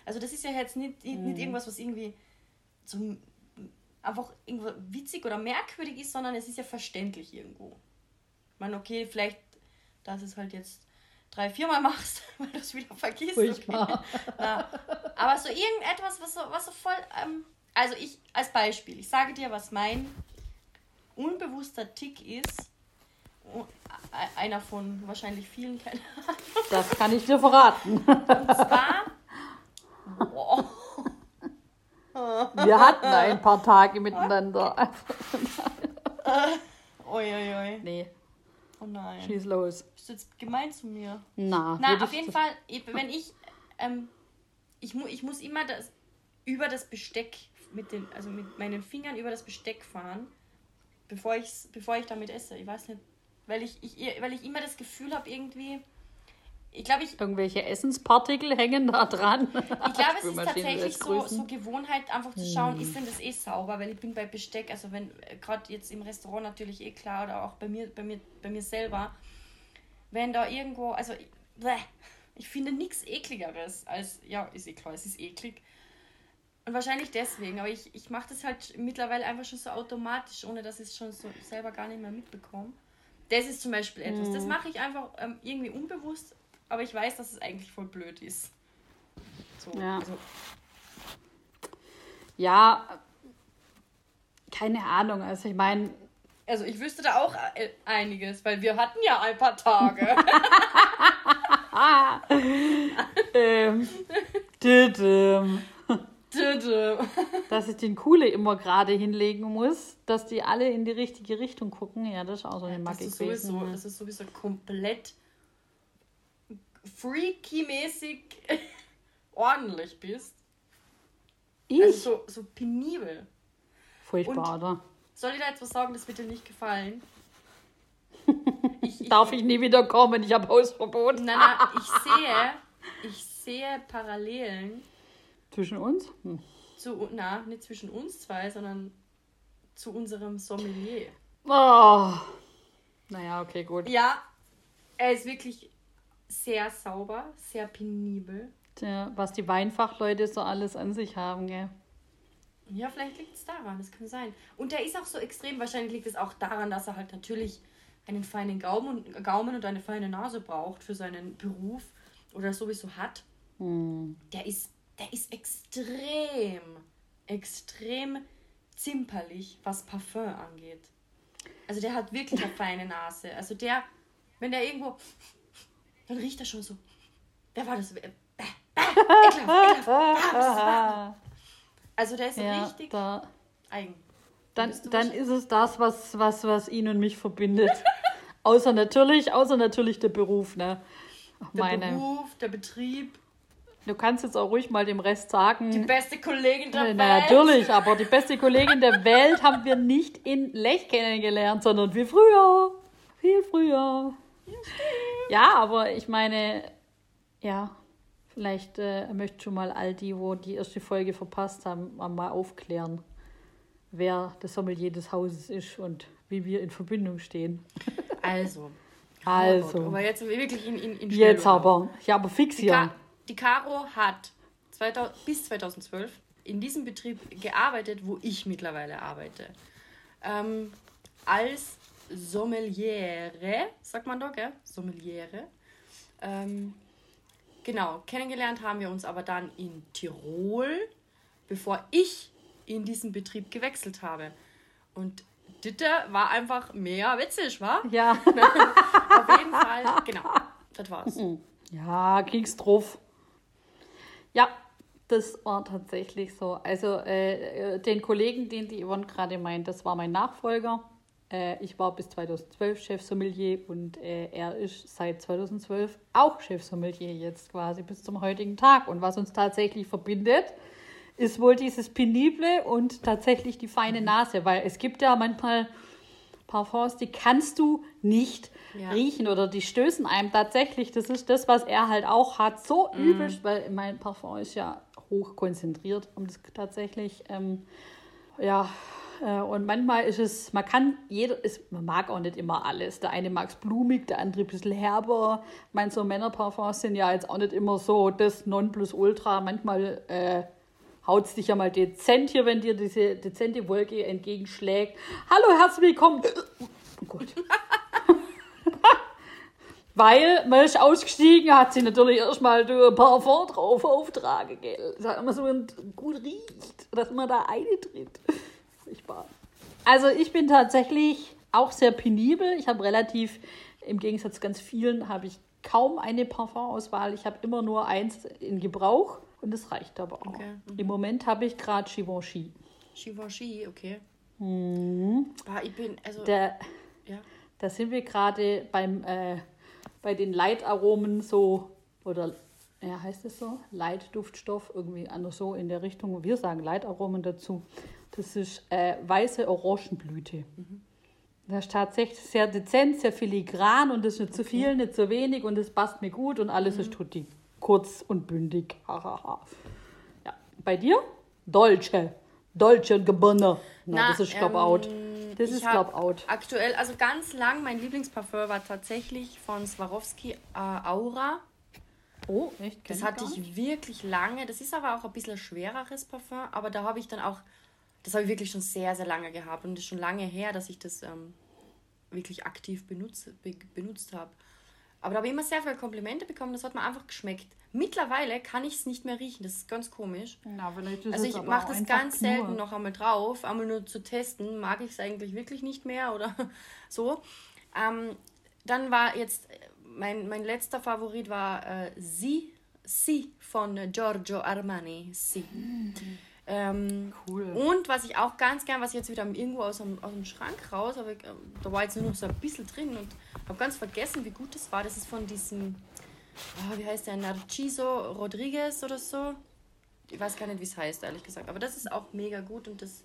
Also das ist ja jetzt nicht, nicht mhm. irgendwas, was irgendwie zum einfach irgendwo witzig oder merkwürdig ist, sondern es ist ja verständlich irgendwo. Ich meine, okay, vielleicht, dass es halt jetzt drei, viermal machst, (laughs) weil du es wieder vergisst. Okay. Na, (laughs) aber so irgendetwas, was so, was so voll. Ähm, also ich als Beispiel, ich sage dir, was mein unbewusster Tick ist. E-, einer von wahrscheinlich vielen, keine Ahnung. Das kann ich dir verraten. (laughs) Und zwar Wir hatten ein paar Tage miteinander. Oi, oi, oi. Nee, Oh nein. schieß los. Bist du jetzt gemein zu mir? Na, Na, auf ich- jeden Fall, ich- wenn ich, ähm, ich, mu ich muss immer das, über das Besteck mit den, also mit meinen Fingern über das Besteck fahren, bevor, ich's, bevor ich damit esse. Ich weiß nicht, weil ich, ich, weil ich immer das Gefühl habe, irgendwie, ich glaube, ich, Irgendwelche Essenspartikel hängen da dran. ich glaube, es ist tatsächlich so, so Gewohnheit, einfach zu schauen, ist denn das eh sauber, weil ich bin bei Besteck, also wenn, gerade jetzt im Restaurant natürlich eh klar, oder auch bei mir, bei mir, bei mir selber, wenn da irgendwo, also ich- bleh, ich finde nichts ekligeres als, ja, ist eh klar, es ist eklig. Und wahrscheinlich deswegen, aber ich, ich mache das halt mittlerweile einfach schon so automatisch, ohne dass ich es schon so selber gar nicht mehr mitbekomme. Das ist zum Beispiel etwas, das mache ich einfach ähm, irgendwie unbewusst, aber ich weiß, dass es eigentlich voll blöd ist. So, Ja. also, Ja, keine Ahnung. Also ich meine, also ich wüsste da auch äh, einiges, weil wir hatten ja ein paar Tage. (laughs) (laughs) ähm, Dödö. dass ich den Kuhle immer gerade hinlegen muss, dass die alle in die richtige Richtung gucken. Ja, das ist auch so eine das, Macke ist gewesen. sowieso, das ist sowieso komplett freaky-mäßig (laughs) ordentlich bist. Ich? Also so, so penibel. Furchtbar, und- oder? Soll ich da etwas sagen, das wird dir nicht gefallen? (laughs) Ich, ich, Darf ich nie wieder kommen? Ich habe Hausverbot. Nein, nein, (laughs) ich sehe, ich sehe Parallelen Zwischen uns? Hm. zu, na, nicht zwischen uns zwei, sondern zu unserem Sommelier. Oh. Naja, okay, gut. Ja, er ist wirklich sehr sauber, sehr penibel. Tja, was die Weinfachleute so alles an sich haben, gell? Ja, vielleicht liegt es daran, das kann sein. Und der ist auch so extrem, wahrscheinlich liegt es auch daran, dass er halt natürlich einen feinen Gaumen und, Gaumen und eine feine Nase braucht für seinen Beruf oder sowieso hat. Hm. Der ist, der ist extrem, extrem zimperlich, was Parfum angeht. Also der hat wirklich eine (laughs) feine Nase. Also der, wenn der irgendwo, dann riecht er schon so. Wer war das? Äh, äh, ekelhaft, ekelhaft. Also der ist Ja, richtig da, eigen. dann, dann ist es das, was, was, was ihn und mich verbindet. (laughs) außer natürlich, außer natürlich der Beruf, ne? Der Meine. Beruf, der Betrieb, Du kannst jetzt auch ruhig mal dem Rest sagen. die beste Kollegin der Na, Welt. natürlich, aber die beste Kollegin der Welt haben wir nicht in Lech kennengelernt, sondern wie früher. Viel früher. Ja, aber ich meine, ja, vielleicht äh, möchte schon mal all die, wo die erste Folge verpasst haben, mal aufklären, wer das Sommelier des Hauses ist und wie wir in Verbindung stehen. Also. Also, Aber jetzt sind wir wirklich in, in, in jetzt aber. Ja, aber fix Die, hier. Ka die Caro hat 2000, bis 2012 in diesem Betrieb gearbeitet, wo ich mittlerweile arbeite. Ähm, als Sommeliere, sagt man doch, gell? Sommeliere. Ähm, genau, kennengelernt haben wir uns aber dann in Tirol, bevor ich in diesen Betrieb gewechselt habe. Und Ditte war einfach mehr witzig, wa? Ja. (laughs) Auf jeden Fall, genau, das war's. Ja, ging's drauf. Ja, das war tatsächlich so. Also äh, äh, den Kollegen, den die Yvonne gerade meint, das war mein Nachfolger. Äh, ich war bis 2012 Chefsommelier und äh, er ist seit 2012 auch Chefsommelier jetzt quasi bis zum heutigen Tag. Und was uns tatsächlich verbindet, ist wohl dieses Penible und tatsächlich die feine Nase, weil es gibt ja manchmal Parfums, die kannst du nicht Ja. riechen oder die stößen einem tatsächlich. Das ist das, was er halt auch hat. So übelst, weil mein Parfum ist ja hoch konzentriert und das tatsächlich, ähm, ja, und manchmal ist es, man kann, jeder, ist, man mag auch nicht immer alles. Der eine mag es blumig, der andere ein bisschen herber. Ich meine, so Männerparfums sind ja jetzt auch nicht immer so das Nonplusultra. Manchmal äh, haut es dich ja mal dezent hier, wenn dir diese dezente Wolke entgegenschlägt. Hallo, herzlich willkommen. Oh Gott. (laughs) Weil man ist ausgestiegen, hat sie natürlich erstmal ein Parfum drauf auftragen, gell? Dass man so gut riecht, dass man da eintritt. Furchtbar. Also ich bin tatsächlich auch sehr penibel. Ich habe relativ, im Gegensatz zu ganz vielen, habe ich kaum eine Parfumauswahl. Ich habe immer nur eins in Gebrauch und das reicht aber auch. Okay, Im Moment habe ich gerade Givenchy. Givenchy, okay. Mhm. Ah, ich bin, also, Der, ja. da sind wir gerade beim äh, bei den Leitaromen so oder ja, heißt es so? Leitduftstoff, irgendwie anders so in der Richtung. Wir sagen Leitaromen dazu. Das ist äh, weiße Orangenblüte. Das ist tatsächlich sehr dezent, sehr filigran und das ist nicht zu viel, nicht zu wenig und es passt mir gut und alles ist tutti. Kurz und bündig. Hahaha. ja. Bei dir? Dolce. Dolce und Gabbana. Na, das ist, ähm, out. Das ist, glaub out. Aktuell, also ganz lang, mein Lieblingsparfum war tatsächlich von Swarovski äh, Aura. Oh, echt? Das hatte ich wirklich lange. Das ist aber auch ein bisschen schwereres Parfum, aber da habe ich dann auch, das habe ich wirklich schon sehr, sehr lange gehabt und es ist schon lange her, dass ich das ähm, wirklich aktiv benutzt, be, benutzt habe. Aber da habe ich immer sehr viele Komplimente bekommen, das hat mir einfach geschmeckt. Mittlerweile kann ich es nicht mehr riechen, das ist ganz komisch. Na, Also ich mache das ganz selten noch einmal drauf, einmal nur zu testen, mag ich es eigentlich wirklich nicht mehr oder (laughs) so. Ähm, dann war jetzt, mein, mein letzter Favorit war äh, Sie, Sie von Giorgio Armani. Sie. Ähm, Cool. und was ich auch ganz gern, was ich jetzt wieder irgendwo aus dem, aus dem Schrank raus, aber ähm, da war jetzt nur noch so ein bisschen drin und habe ganz vergessen, wie gut das war. Das ist von diesem, ah, wie heißt der, Narciso Rodriguez oder so. Ich weiß gar nicht, wie es heißt, ehrlich gesagt. Aber das ist auch mega gut und das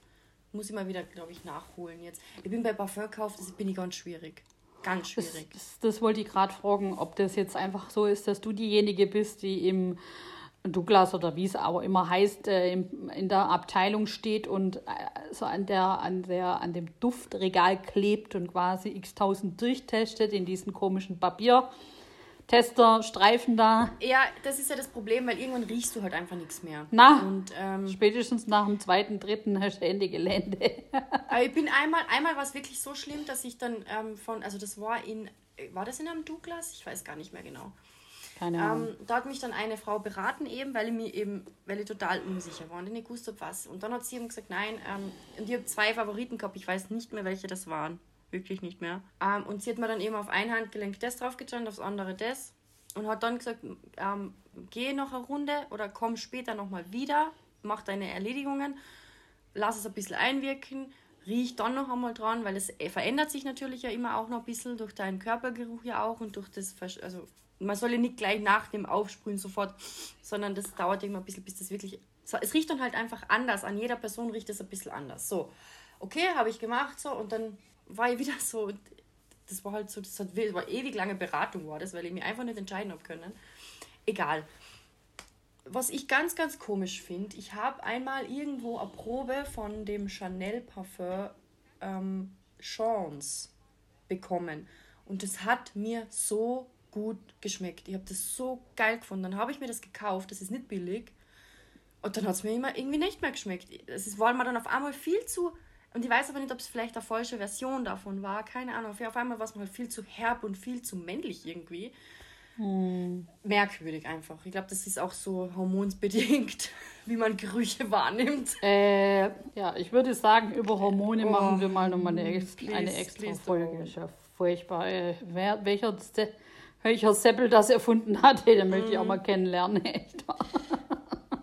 muss ich mal wieder, glaube ich, nachholen jetzt. Ich bin bei Parfumkauf, das bin ich ganz schwierig. Ganz Das, schwierig. das, das wollte ich gerade fragen, ob das jetzt einfach so ist, dass du diejenige bist, die im Douglas oder wie es auch immer heißt, äh, in der Abteilung steht und äh, so an, der, an, der, an dem Duftregal klebt und quasi x-tausend durchtestet in diesen komischen Papiertesterstreifen da. Ja, das ist ja das Problem, weil irgendwann riechst du halt einfach nichts mehr. Na. Und ähm, Spätestens nach dem zweiten, dritten hast du Ende Gelände. Aber ich bin einmal, einmal war es wirklich so schlimm, dass ich dann ähm, von, also das war in, war das in einem Douglas? Ich weiß gar nicht mehr genau. Keine Ahnung. Ähm, da hat mich dann eine Frau beraten eben, weil ich mir eben, weil ich total unsicher war und ich nicht gewusst habe, was. Und dann hat sie eben gesagt, nein, ähm, und ich habe zwei Favoriten gehabt, ich weiß nicht mehr, welche das waren. Wirklich nicht mehr. Ähm, und sie hat mir dann eben auf ein Handgelenk das draufgetan, aufs andere das. Und hat dann gesagt, ähm, geh noch eine Runde oder komm später nochmal wieder, mach deine Erledigungen, lass es ein bisschen einwirken, riech dann noch einmal dran, weil es äh, verändert sich natürlich ja immer auch noch ein bisschen durch deinen Körpergeruch ja auch und durch das, also man soll ja nicht gleich nach dem Aufsprühen sofort, sondern das dauert immer ein bisschen, bis das wirklich, so, es riecht dann halt einfach anders, an jeder Person riecht es ein bisschen anders. So, okay, habe ich gemacht so und dann war ich wieder so, das war halt so, das, hat, war ewig lange Beratung war das, weil ich mir einfach nicht entscheiden habe können. Egal. Was ich ganz, ganz komisch finde, ich habe einmal irgendwo eine Probe von dem Chanel Parfum ähm, Chance bekommen. Und das hat mir so gut geschmeckt. Ich habe das so geil gefunden. Dann habe ich mir das gekauft, das ist nicht billig. Und dann hat es mir immer irgendwie nicht mehr geschmeckt. Es ist- war mir dann auf einmal viel zu. Und ich weiß aber nicht, ob es vielleicht eine falsche Version davon war. Keine Ahnung. Auf einmal war es mir halt viel zu herb und viel zu männlich irgendwie. Merkwürdig einfach. Ich glaube, das ist auch so hormonsbedingt, (laughs) wie man Gerüche wahrnimmt. Äh, ja, ich würde sagen, über Hormone Oh, machen wir mal nochmal eine, please, eine extra please Folge. don't. Ist ja furchtbar. Äh, wer, welcher, welcher Seppel das erfunden hat, den möchte ich auch Mhm. mal kennenlernen. (laughs) Echt.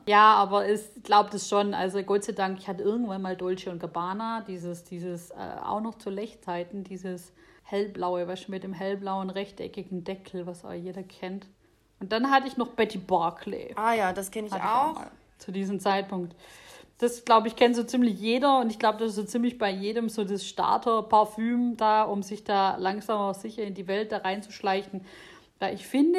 ja, aber es- ich glaube das schon. Also Gott sei Dank, ich hatte irgendwann mal Dolce und Gabbana, dieses, dieses äh, auch noch zu Lechzeiten, dieses hellblaue, was mit dem hellblauen rechteckigen Deckel, was auch jeder kennt. Und dann hatte ich noch Betty Barclay. Ah ja, das kenne ich Hatte auch. mal zu diesem Zeitpunkt. Das, glaube ich, kennt so ziemlich jeder und ich glaube, das ist so ziemlich bei jedem so das Starter-Parfüm da, um sich da langsam aber sicher in die Welt da reinzuschleichen. Weil ich finde,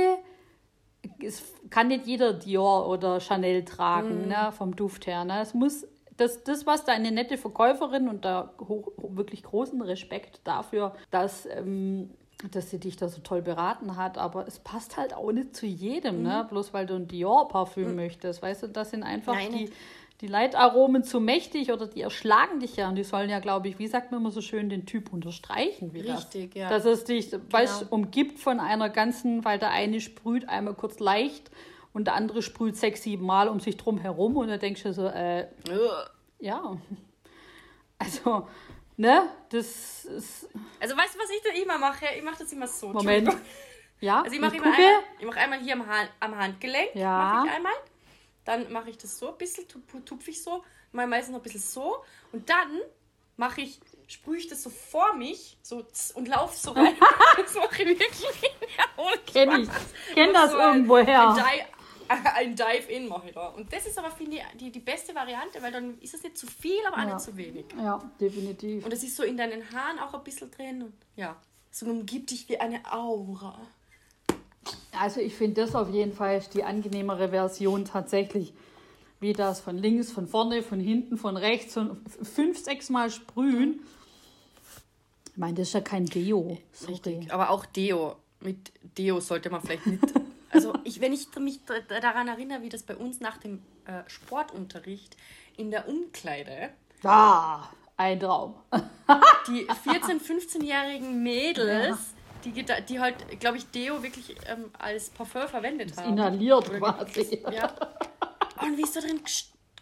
es kann nicht jeder Dior oder Chanel tragen, ne, vom Duft her. Ne? Es muss, das, das, was da eine nette Verkäuferin und da hoch, wirklich großen Respekt dafür, dass, ähm, dass sie dich da so toll beraten hat, aber es passt halt auch nicht zu jedem, ne? bloß weil du ein Dior-Parfüm möchtest. Weißt du, das sind einfach Nein, die. Die Leitaromen zu mächtig oder die erschlagen dich ja und die sollen ja, glaube ich, wie sagt man immer so schön, den Typ unterstreichen. Wie Richtig, das. ja. Dass es dich, weißt, Genau. umgibt von einer ganzen, weil der eine sprüht einmal kurz leicht und der andere sprüht sechs, sieben Mal um sich drum herum und dann denkst du so, äh, ja. Also, ne, das ist, Also weißt du, was ich da immer mache? Ich mache das immer so. Moment. Ja, Also ich mache einmal, ich mache einmal hier am, Hand, am Handgelenk, Ja. mache ich einmal. Dann mache ich das so ein bisschen, tup- tupfe ich so, mache meistens noch ein bisschen so. Und dann mache ich, sprühe ich das so vor mich so und laufe so rein. (laughs) das mache ich wirklich. (laughs) Ja, Kenn ich. Kenn das so irgendwo her. (laughs) Ein, Dive-In mache ich da. Und das ist aber, finde ich, die, die beste Variante, weil dann ist es nicht zu viel, aber auch ja. nicht zu wenig. Ja, definitiv. Und es ist so in deinen Haaren auch ein bisschen drin. Und ja, so umgibt dich wie eine Aura. Also ich finde das auf jeden Fall die angenehmere Version tatsächlich wie das von links, von vorne, von hinten, von rechts und fünf, sechs Mal sprühen. Ich meine, das ist ja kein Deo. Sorry. Richtig, aber auch Deo. Mit Deo sollte man vielleicht nicht. (laughs) Also, ich, wenn ich mich daran erinnere, wie das bei uns nach dem äh, Sportunterricht in der Umkleide. Ah, ein Traum. die 14-, 15-jährigen Mädels. Ja die, die halt, glaube ich, Deo wirklich ähm, als Parfum verwendet haben. Inhaliert quasi. Ja. (laughs) Und wie es da drin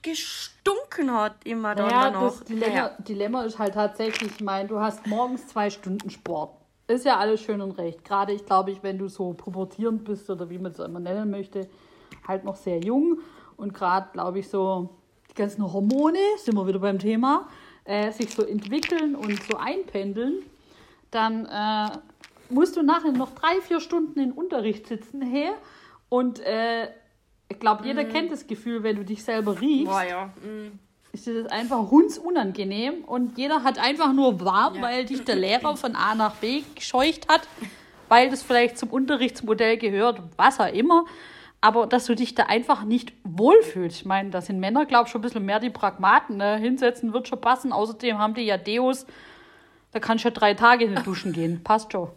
gestunken hat, immer da ja, noch. Das Dilemma, ja. Dilemma ist halt tatsächlich, ich meine, du hast morgens zwei Stunden Sport. Ist ja alles schön und recht. Gerade ich glaube ich, wenn du so pubertierend bist oder wie man es immer nennen möchte, halt noch sehr jung. Und gerade, glaube ich, so die ganzen Hormone, sind wir wieder beim Thema, äh, sich so entwickeln und so einpendeln, dann äh, musst du nachher noch drei, vier Stunden in Unterricht sitzen, hey, und äh, ich glaube, jeder mm. kennt das Gefühl, wenn du dich selber riechst. Boah, ja. Mm. Ist das einfach hundsunangenehm und jeder hat einfach nur warm, ja. weil dich der (laughs) Lehrer von A nach B gescheucht hat, weil das vielleicht zum Unterrichtsmodell gehört, was auch immer. Aber dass du dich da einfach nicht wohlfühlst. Ich meine, da sind Männer, glaube ich, schon ein bisschen mehr die Pragmaten. Ne? Hinsetzen wird schon passen. Außerdem haben die ja Deos, da kannst du ja drei Tage in die Duschen gehen. Passt schon.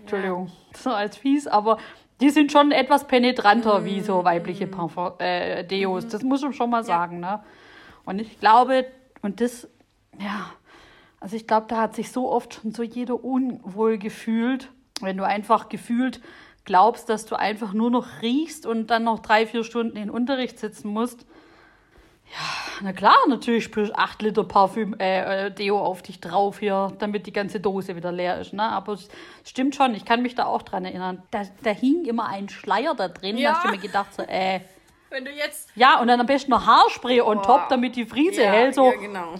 Entschuldigung, so als fies, aber die sind schon etwas penetranter mm. wie so weibliche Parfum, äh, Deos. Mm. Das muss ich schon mal sagen. Ja. Ne? Und ich glaube, und das, ja, also ich glaube, da hat sich so oft schon so jeder unwohl gefühlt, wenn du einfach gefühlt glaubst, dass du einfach nur noch riechst und dann noch drei, vier Stunden in Unterricht sitzen musst. Ja, na klar, natürlich du 8 Liter Parfüm, äh, äh, Deo auf dich drauf hier, damit die ganze Dose wieder leer ist. Ne? Aber es stimmt schon, ich kann mich da auch dran erinnern. Da, da hing immer ein Schleier da drin, ja. da hast du mir gedacht, so, äh. Wenn du jetzt. Ja, und dann am besten noch Haarspray on top, damit die Frise ja, hält. So ja, genau.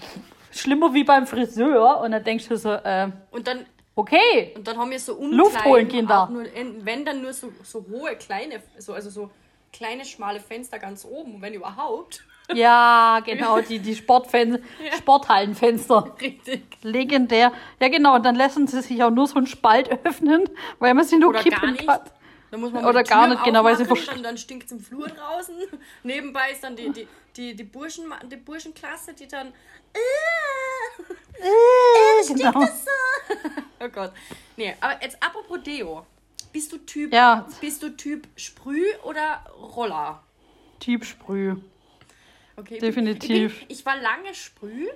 Schlimmer wie beim Friseur. Und dann denkst du so, äh. Und dann. Okay. Und dann haben wir so Umkleiden. Luft holen, Kinder. Nur, wenn dann nur so, so hohe, kleine, so, also so kleine, schmale Fenster ganz oben, wenn überhaupt. Ja, genau, die, die Sportfans ja. Sporthallenfenster. Richtig. Legendär. Ja, genau, und dann lassen sie sich auch nur so einen Spalt (laughs) öffnen, weil man sie nur Oder kippen kann. Dann muss man Oder gar nicht, genau, weil sie dann, dann stinkt es im Flur draußen. (laughs) Nebenbei ist dann die, die, die, die, Burschen, die Burschenklasse, die dann. Äh, äh, stinkt genau. das so? (laughs) oh Gott. Nee, aber jetzt apropos Deo. Bist du Typ, ja. bist du typ Sprüh oder Roller? Typ Sprüh. Okay. Definitiv. Ich, bin, ich war lange Sprüh,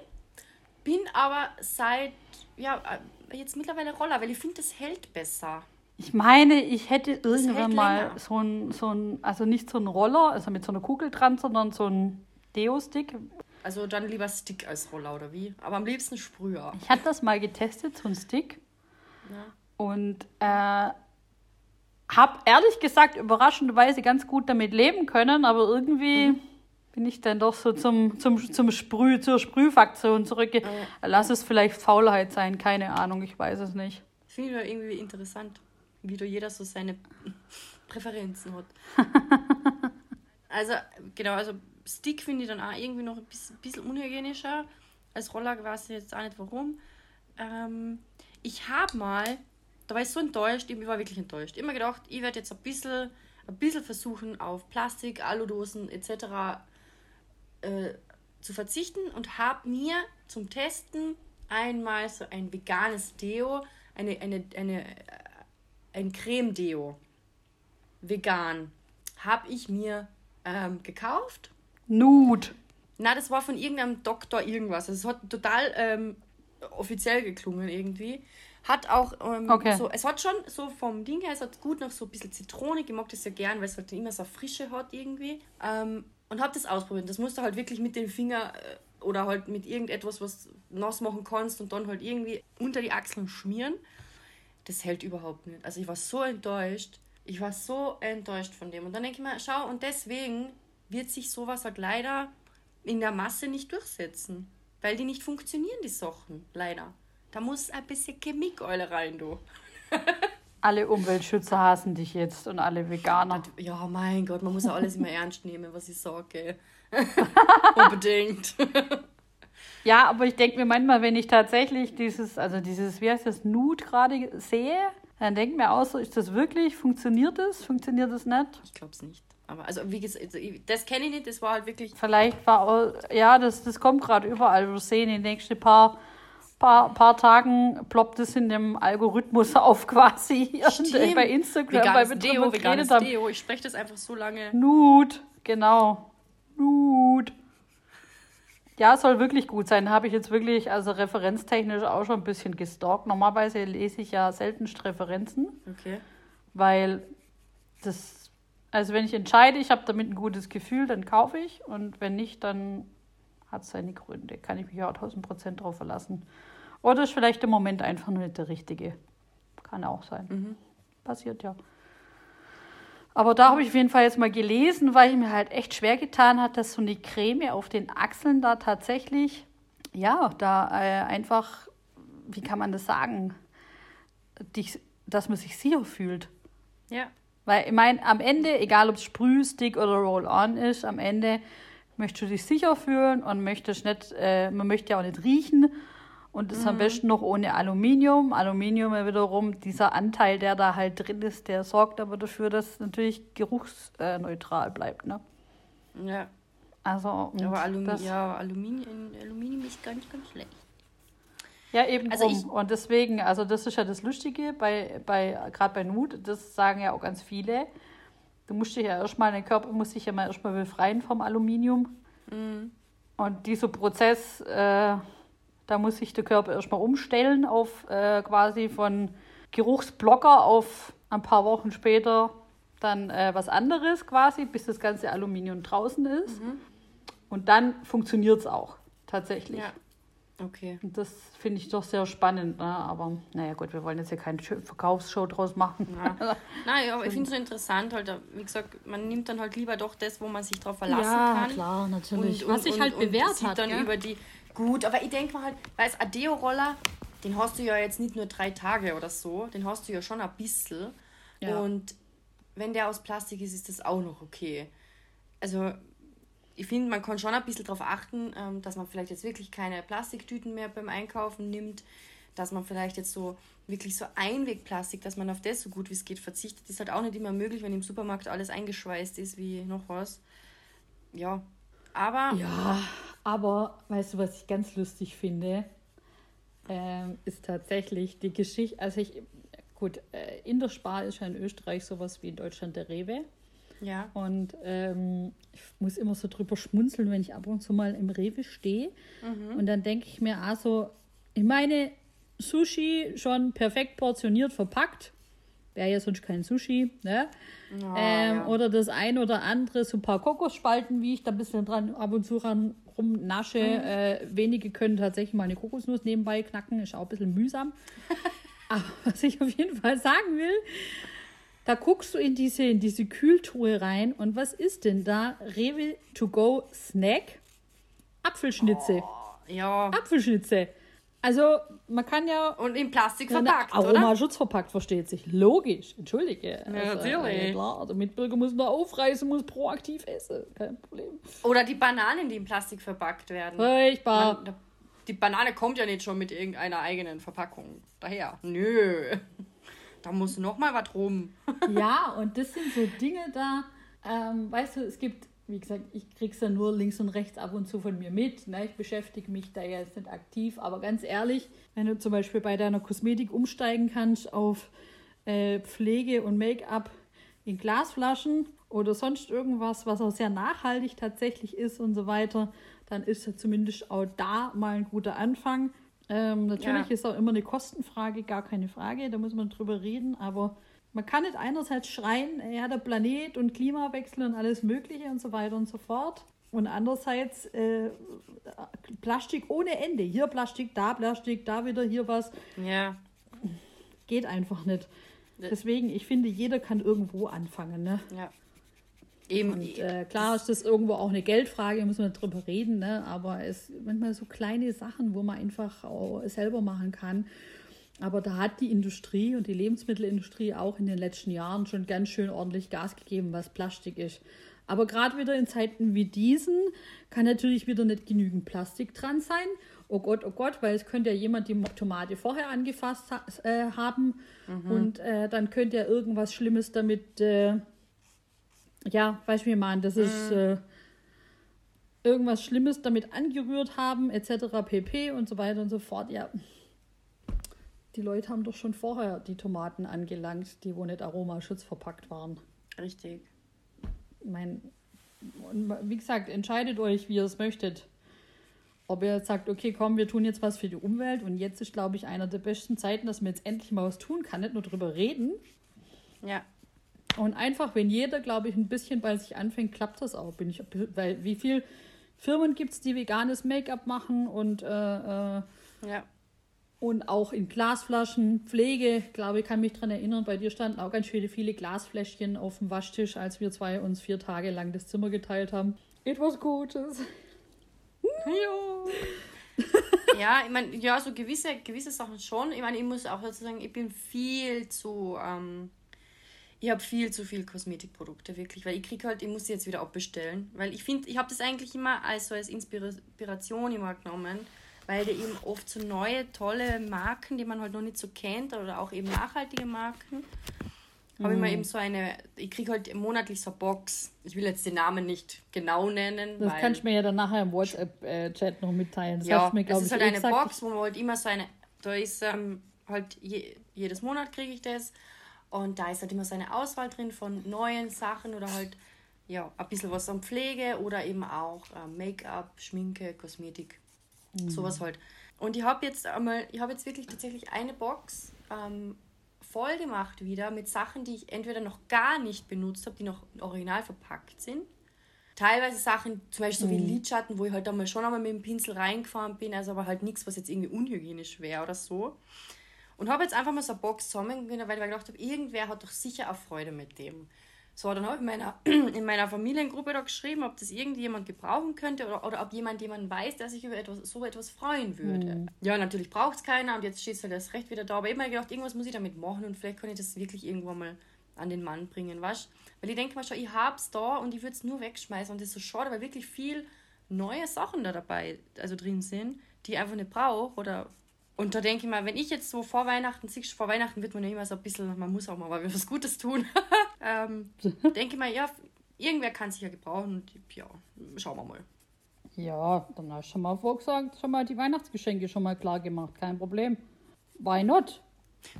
bin aber seit, ja, äh, jetzt mittlerweile Roller, weil ich finde, das hält besser. Ich meine, ich hätte irgendwann mal so ein, so ein, also nicht so ein Roller, also mit so einer Kugel dran, sondern so ein Deo-Stick. Also dann lieber Stick als Roller oder wie? Aber am liebsten Sprüher. Ich hatte das mal getestet, so ein Stick. Ja. Und äh, habe ehrlich gesagt überraschenderweise ganz gut damit leben können, aber irgendwie. Mhm bin ich dann doch so zum, zum, zum Sprüh, zur Sprühfaktion zurück. Ja. Lass es vielleicht Faulheit sein, keine Ahnung, ich weiß es nicht. Finde ich irgendwie interessant, wie du jeder so seine Präferenzen hat. (laughs) also, genau, also Stick finde ich dann auch irgendwie noch ein bisschen, bisschen unhygienischer. Als Roller weiß ich jetzt auch nicht warum. Ähm, ich habe mal, da war ich so enttäuscht, ich war wirklich enttäuscht. Immer gedacht, ich werde jetzt ein bisschen, ein bisschen versuchen, auf Plastik, Aludosen etc äh, zu verzichten und habe mir zum Testen einmal so ein veganes Deo, eine, eine, eine, äh, ein Creme-Deo, vegan, habe ich mir ähm, gekauft. Nude. Na, das war von irgendeinem Doktor irgendwas. Es hat total ähm, offiziell geklungen irgendwie. Hat auch ähm, okay. so, es hat schon so vom Ding her, es hat gut noch so ein bisschen Zitrone, ich mag das ja gern, weil es halt immer so Frische hat irgendwie. Ähm, und habe das ausprobiert. Das musst du halt wirklich mit den Finger äh, oder halt mit irgendetwas, was nass machen kannst und dann halt irgendwie unter die Achseln schmieren. Das hält überhaupt nicht. Also ich war so enttäuscht. Ich war so enttäuscht von dem. Und dann denke ich mir, schau, und deswegen wird sich sowas halt leider in der Masse nicht durchsetzen. weil die nicht funktionieren, die Sachen, leider. Da muss ein bisschen Chemikeule rein, du. (laughs) alle Umweltschützer hassen dich jetzt und alle Veganer. Ja, mein Gott, man muss ja alles immer ernst nehmen, was ich sage. (laughs) Unbedingt. (laughs) Ja, aber ich denke mir manchmal, wenn ich tatsächlich dieses, also dieses, wie heißt das, Nude gerade sehe, dann denke ich mir auch so, ist das wirklich, funktioniert das, funktioniert das nicht? Ich glaube es nicht. Aber also wie gesagt, also, das kenne ich nicht, das war halt wirklich. Vielleicht war ja, das, das kommt gerade überall. Wir sehen in den nächsten paar, paar, paar Tagen ploppt es in dem Algorithmus (laughs) auf quasi Stimmt. bei Instagram, veganes weil wir Deo, veganes haben. Deo. Ich spreche das einfach so lange. Nude, genau. Nude. Ja, soll wirklich gut sein. Habe ich jetzt wirklich, also referenztechnisch auch schon ein bisschen gestalkt. Normalerweise lese ich ja seltenst Referenzen. Okay. Weil das, also wenn ich entscheide, ich habe damit ein gutes Gefühl, dann kaufe ich. Und wenn nicht, dann hat seine Gründe. Kann ich mich auch 1000 Prozent drauf verlassen. Oder ist vielleicht im Moment einfach nur nicht der richtige. Kann auch sein. Mhm. Passiert ja. Aber da habe ich auf jeden Fall jetzt mal gelesen, weil ich mir halt echt schwer getan hat, dass so eine Creme auf den Achseln da tatsächlich, ja, da äh, einfach, wie kann man das sagen, dich, dass man sich sicher fühlt. Ja. Weil ich meine, am Ende, egal ob es Sprühstick oder Roll-On ist, am Ende möchtest du dich sicher fühlen und möchtest nicht, äh, man möchte ja auch nicht riechen. Und das mhm. am besten noch ohne Aluminium. Aluminium wiederum, dieser Anteil, der da halt drin ist, der sorgt aber dafür, dass es natürlich geruchsneutral bleibt. Ne? Ja. Also, aber Alum ja, Aluminium, Aluminium ist ganz, ganz schlecht. Ja, eben also drum. Und deswegen, also das ist ja das Lustige, bei, bei, gerade bei Nut, das sagen ja auch ganz viele. Du musst dich ja erstmal, dein Körper muss sich ja mal erstmal befreien vom Aluminium. Mhm. Und dieser Prozess, äh, da muss sich der Körper erstmal umstellen auf äh, quasi von Geruchsblocker auf ein paar Wochen später dann äh, was anderes quasi, bis das ganze Aluminium draußen ist. Mhm. Und dann funktioniert es auch tatsächlich. Ja. Okay. Und das finde ich doch sehr spannend. Ne? Aber naja, gut, wir wollen jetzt hier keine Verkaufsshow draus machen. Ja. (laughs) Nein, aber ich finde es so interessant, halt, wie gesagt, man nimmt dann halt lieber doch das, wo man sich drauf verlassen ja, kann. Ja, klar, natürlich. Und, Was sich halt bewährt hat. dann gell? über die Gut, aber ich denke mal halt, weil es Adeo-Roller, den hast du ja jetzt nicht nur drei Tage oder so, den hast du ja schon ein bisschen. Ja. Und wenn der aus Plastik ist, ist das auch noch okay. Also ich finde, man kann schon ein bisschen darauf achten, ähm, dass man vielleicht jetzt wirklich keine Plastiktüten mehr beim Einkaufen nimmt, dass man vielleicht jetzt so wirklich so Einwegplastik, dass man auf das so gut wie es geht verzichtet, ist halt auch nicht immer möglich, wenn im Supermarkt alles eingeschweißt ist wie noch was. Ja, aber. Ja, aber weißt du, was ich ganz lustig finde? Ähm, ist tatsächlich die Geschichte. Also, ich, gut, äh, in der Spar ist ja in Österreich sowas wie in Deutschland der Rewe. Ja. Und ähm, ich muss immer so drüber schmunzeln, wenn ich ab und zu mal im Rewe stehe. Mhm. Und dann denke ich mir, also, ich meine, Sushi schon perfekt portioniert verpackt. Wäre ja sonst kein Sushi, ne? Oh, ähm, ja. Oder das ein oder andere, so ein paar Kokosspalten, wie ich da ein bisschen dran ab und zu ran rumnasche. Mhm. Äh, wenige können tatsächlich mal eine Kokosnuss nebenbei knacken, ist auch ein bisschen mühsam. (laughs) Aber was ich auf jeden Fall sagen will, da guckst du in diese, in diese Kühltruhe rein und was ist denn da? Rewe to go Snack? Apfelschnitze. Oh, ja. Apfelschnitze. Also, man kann ja. Und in Plastik verpackt, Aromaschutz verpackt, versteht sich. Logisch, entschuldige. Ja, also, natürlich. Klar, der Mitbürger muss da aufreißen, muss proaktiv essen. Kein Problem. Oder die Bananen, die in Plastik verpackt werden. Furchtbar. Man, die Banane kommt ja nicht schon mit irgendeiner eigenen Verpackung daher. Nö. Da muss noch mal was rum. (laughs) ja, und das sind so Dinge da. Ähm, weißt du, es gibt wie gesagt, ich krieg's ja nur links und rechts ab und zu von mir mit. Ne? Ich beschäftige mich da jetzt nicht aktiv, aber ganz ehrlich, wenn du zum Beispiel bei deiner Kosmetik umsteigen kannst auf äh, Pflege und Make-up in Glasflaschen oder sonst irgendwas, was auch sehr nachhaltig tatsächlich ist und so weiter, dann ist ja zumindest auch da mal ein guter Anfang. Ähm, natürlich ja. ist auch immer eine Kostenfrage, gar keine Frage, da muss man drüber reden, aber man kann nicht einerseits schreien, ja, der Planet und Klimawechsel und alles Mögliche und so weiter und so fort. Und andererseits äh, Plastik ohne Ende. Hier Plastik, da Plastik, da wieder hier was. Ja. Geht einfach nicht. Deswegen, ich finde, jeder kann irgendwo anfangen. Ne? Ja. Eben. Und, äh, klar ist das irgendwo auch eine Geldfrage, muss man drüber reden, ne? aber es manchmal so kleine Sachen, wo man einfach auch selber machen kann. Aber da hat die Industrie und die Lebensmittelindustrie auch in den letzten Jahren schon ganz schön ordentlich Gas gegeben, was Plastik ist. Aber gerade wieder in Zeiten wie diesen kann natürlich wieder nicht genügend Plastik dran sein. Oh Gott, oh Gott, weil es könnte ja jemand die Tomate vorher angefasst ha äh, haben mhm. und äh, dann könnte ja irgendwas Schlimmes damit, äh, ja, weiß ich wie man, das ist mhm. Äh, irgendwas Schlimmes damit angerührt haben, etc. pp. und so weiter und so fort. Ja, die Leute haben doch schon vorher die Tomaten angelangt, die wo nicht Aromaschutz verpackt waren. Richtig mein, wie gesagt, entscheidet euch, wie ihr es möchtet. Ob ihr jetzt sagt, okay, komm, wir tun jetzt was für die Umwelt und jetzt ist, glaube ich, einer der besten Zeiten, dass man jetzt endlich mal was tun kann, nicht nur drüber reden. Ja. Und einfach, wenn jeder, glaube ich, ein bisschen bei sich anfängt, klappt das auch. Bin ich, weil wie viele Firmen gibt es, die veganes Make-up machen und äh, äh, ja. Und auch in Glasflaschen, Pflege, glaube ich, kann mich daran erinnern, bei dir standen auch ganz viele, viele Glasfläschchen auf dem Waschtisch, als wir zwei uns vier Tage lang das Zimmer geteilt haben. Etwas Gutes. ja. (laughs) ja, ich meine, ja, so gewisse, gewisse Sachen schon. Ich meine, ich muss auch dazu sagen, ich bin viel zu. Ähm, ich habe viel zu viel Kosmetikprodukte, wirklich, weil ich kriege halt, ich muss sie jetzt wieder abbestellen. Weil ich finde, ich habe das eigentlich immer als so als Inspiration immer genommen weil die eben oft so neue, tolle Marken, die man halt noch nicht so kennt oder auch eben nachhaltige Marken, mhm. habe ich mir eben so eine, ich kriege halt monatlich so eine Box. Ich will jetzt den Namen nicht genau nennen. Das kannst du mir ja dann nachher im WhatsApp-Chat noch mitteilen. Das ja, mir, das ist halt eine gesagt. Box, wo man halt immer so eine, da ist ähm, halt je, jedes Monat kriege ich das und da ist halt immer so eine Auswahl drin von neuen Sachen oder halt ja, ein bisschen was an Pflege oder eben auch äh, Make-up, Schminke, Kosmetik. Mhm. Sowas halt. Und ich habe jetzt einmal, ich habe jetzt wirklich tatsächlich eine Box ähm, voll gemacht wieder mit Sachen, die ich entweder noch gar nicht benutzt habe, die noch original verpackt sind. Teilweise Sachen, zum Beispiel so wie mhm. Lidschatten, wo ich halt einmal schon einmal mit dem Pinsel reingefahren bin, also aber halt nichts, was jetzt irgendwie unhygienisch wäre oder so. Und habe jetzt einfach mal so eine Box zusammengenommen, weil ich gedacht habe, irgendwer hat doch sicher auch Freude mit dem. So, dann habe ich meiner, (clears throat) in meiner Familiengruppe da geschrieben, ob das irgendjemand gebrauchen könnte oder, oder ob jemand jemanden weiß, der sich über etwas, so etwas freuen würde. Mhm. Ja, natürlich braucht es keiner und jetzt steht es halt erst recht wieder da. Aber ich habe mir gedacht, irgendwas muss ich damit machen und vielleicht kann ich das wirklich irgendwann mal an den Mann bringen, weißt Weil ich denke mal schon, ich habe es da und ich würde es nur wegschmeißen und das ist so schade, weil wirklich viel neue Sachen da dabei, also drin sind, die ich einfach nicht brauche oder und da denke ich mal, wenn ich jetzt so vor Weihnachten, siehst vor Weihnachten wird man ja immer so ein bisschen, man muss auch mal was Gutes tun. (laughs) ähm, denke ich mal, ja, irgendwer kann sich ja gebrauchen und ja, schauen wir mal. Ja, dann hast du schon mal vorgesagt, schon mal die Weihnachtsgeschenke schon mal klar gemacht, kein Problem. Why not?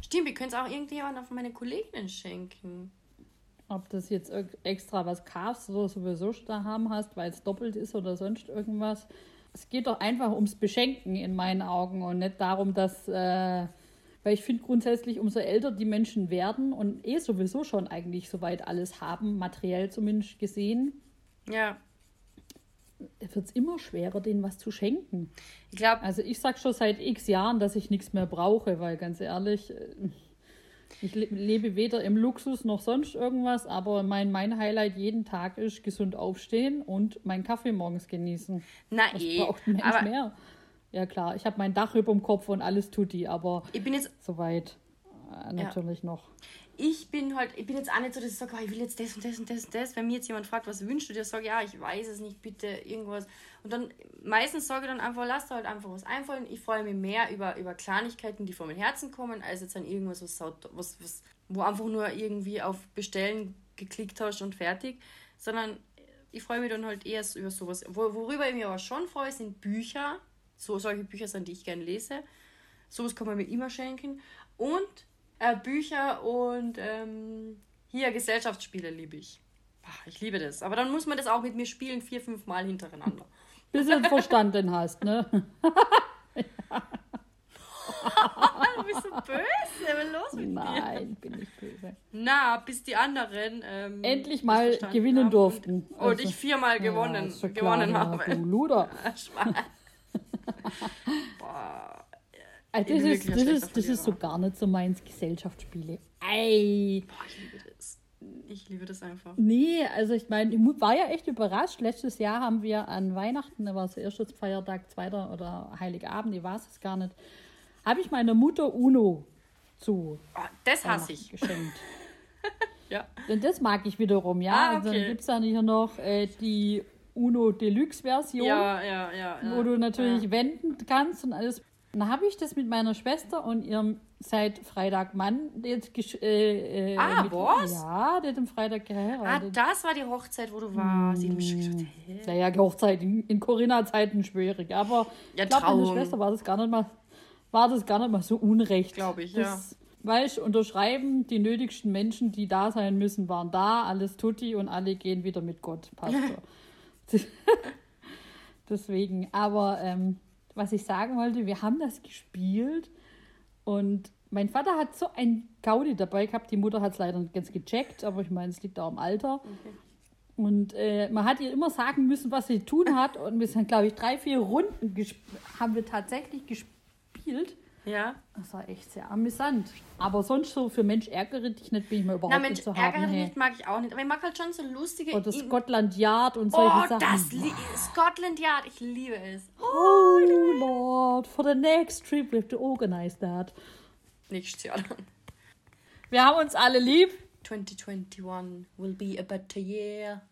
Stimmt, wir können es auch irgendjemand auf meine Kolleginnen schenken. Ob das jetzt extra was kaufst oder sowieso da haben hast, weil es doppelt ist oder sonst irgendwas es geht doch einfach ums Beschenken in meinen Augen und nicht darum, dass, äh, weil ich finde grundsätzlich, umso älter die Menschen werden und eh sowieso schon eigentlich soweit alles haben, materiell zumindest gesehen. Ja. Wird es immer schwerer, denen was zu schenken. Ich glaube. Also ich sage schon seit x Jahren, dass ich nichts mehr brauche, weil ganz ehrlich, äh, ich lebe weder im Luxus noch sonst irgendwas, aber mein, mein Highlight jeden Tag ist gesund aufstehen und meinen Kaffee morgens genießen. Na Was eh. braucht ein Mensch mehr? Ja klar, ich habe mein Dach über dem Kopf und alles tut die, aber ich bin jetzt soweit äh, natürlich ja. noch ich bin halt, ich bin jetzt auch nicht so, dass ich sage, oh, ich will jetzt das und das und das und das. Wenn mir jetzt jemand fragt, was wünschst du dir, sage ich, ja, ich weiß es nicht, bitte irgendwas. Und dann meistens sage ich dann einfach, lass da halt einfach was einfallen. Ich freue mich mehr über, über Kleinigkeiten, die von meinem Herzen kommen, als jetzt an irgendwas, was, was, was wo einfach nur irgendwie auf Bestellen geklickt hast und fertig. Sondern ich freue mich dann halt eher über sowas. Worüber ich mich aber schon freue, sind Bücher. So solche Bücher sind, die ich gerne lese. Sowas kann man mir immer schenken. Und äh, Bücher und ähm, hier Gesellschaftsspiele liebe ich. Ich liebe das. Aber dann muss man das auch mit mir spielen, vier, fünf Mal hintereinander. (laughs) Bis du verstanden hast, ne? (laughs) du bist so böse. Was ist los mit Nein, dir? Nein, bin ich böse. Na, bis die anderen ähm, endlich mal gewinnen durften. Und, also, ich viermal gewonnen, ja, gewonnen klar, habe. Ja, du Luder. (laughs) Boah. Also das, ist, das, ist, das ist so gar nicht so meins, Gesellschaftsspiele. Ey! Boah, ich liebe das. Ich liebe das einfach. Nee, also ich meine, ich war ja echt überrascht. Letztes Jahr haben wir an Weihnachten, da war es der erste Feiertag, zweiter oder Heiligabend, ich weiß es gar nicht, habe ich meiner Mutter Uno zu Oh, das hasse ich. geschenkt. (laughs) Ja. Denn das mag ich wiederum, ja. Ah, Also dann okay. gibt es dann hier noch äh, die Uno Deluxe-Version, Ja, ja, ja. ja. wo du natürlich wenden kannst und alles. Und dann habe ich das mit meiner Schwester und ihrem seit Freitag Mann jetzt äh, äh, Ah, mit, was? Ja, der hat am Freitag Ah, geheiratet. das war die Hochzeit, wo du warst. Ich hab mich schon gedacht, hä? Naja, Hochzeit in, in Corinna-Zeiten schwierig. Aber Ja, ich glaube, meine. Schwester war das gar nicht mal, war das gar nicht mal so unrecht. Glaub ich, das, Weißt unterschreiben, die nötigsten Menschen, die da sein müssen, waren da, alles tutti und alle gehen wieder mit Gott. Pastor. (laughs) Deswegen, aber ähm, was ich sagen wollte, wir haben das gespielt und mein Vater hat so ein Gaudi dabei gehabt. Die Mutter hat es leider nicht ganz gecheckt, aber ich meine, es liegt auch im Alter. Und äh, man hat ihr immer sagen müssen, was sie tun hat. Und wir sind, glaube ich, drei, vier Runden haben wir tatsächlich gespielt. Ja. Das war echt sehr amüsant. Aber sonst so für Mensch ärgere dich nicht, bin ich mir überhaupt Na, Mensch, nicht zu ärgere dich Hey. nicht, mag ich auch nicht. Aber ich mag halt schon so lustige. Oder In- Scotland Yard und solche oh, Sachen. das li Scotland Yard, ich liebe es. Oh, Lord, for the next trip we have to organize that. Nächstes Jahr dann. Wir haben uns alle lieb. 2021 will be a better year.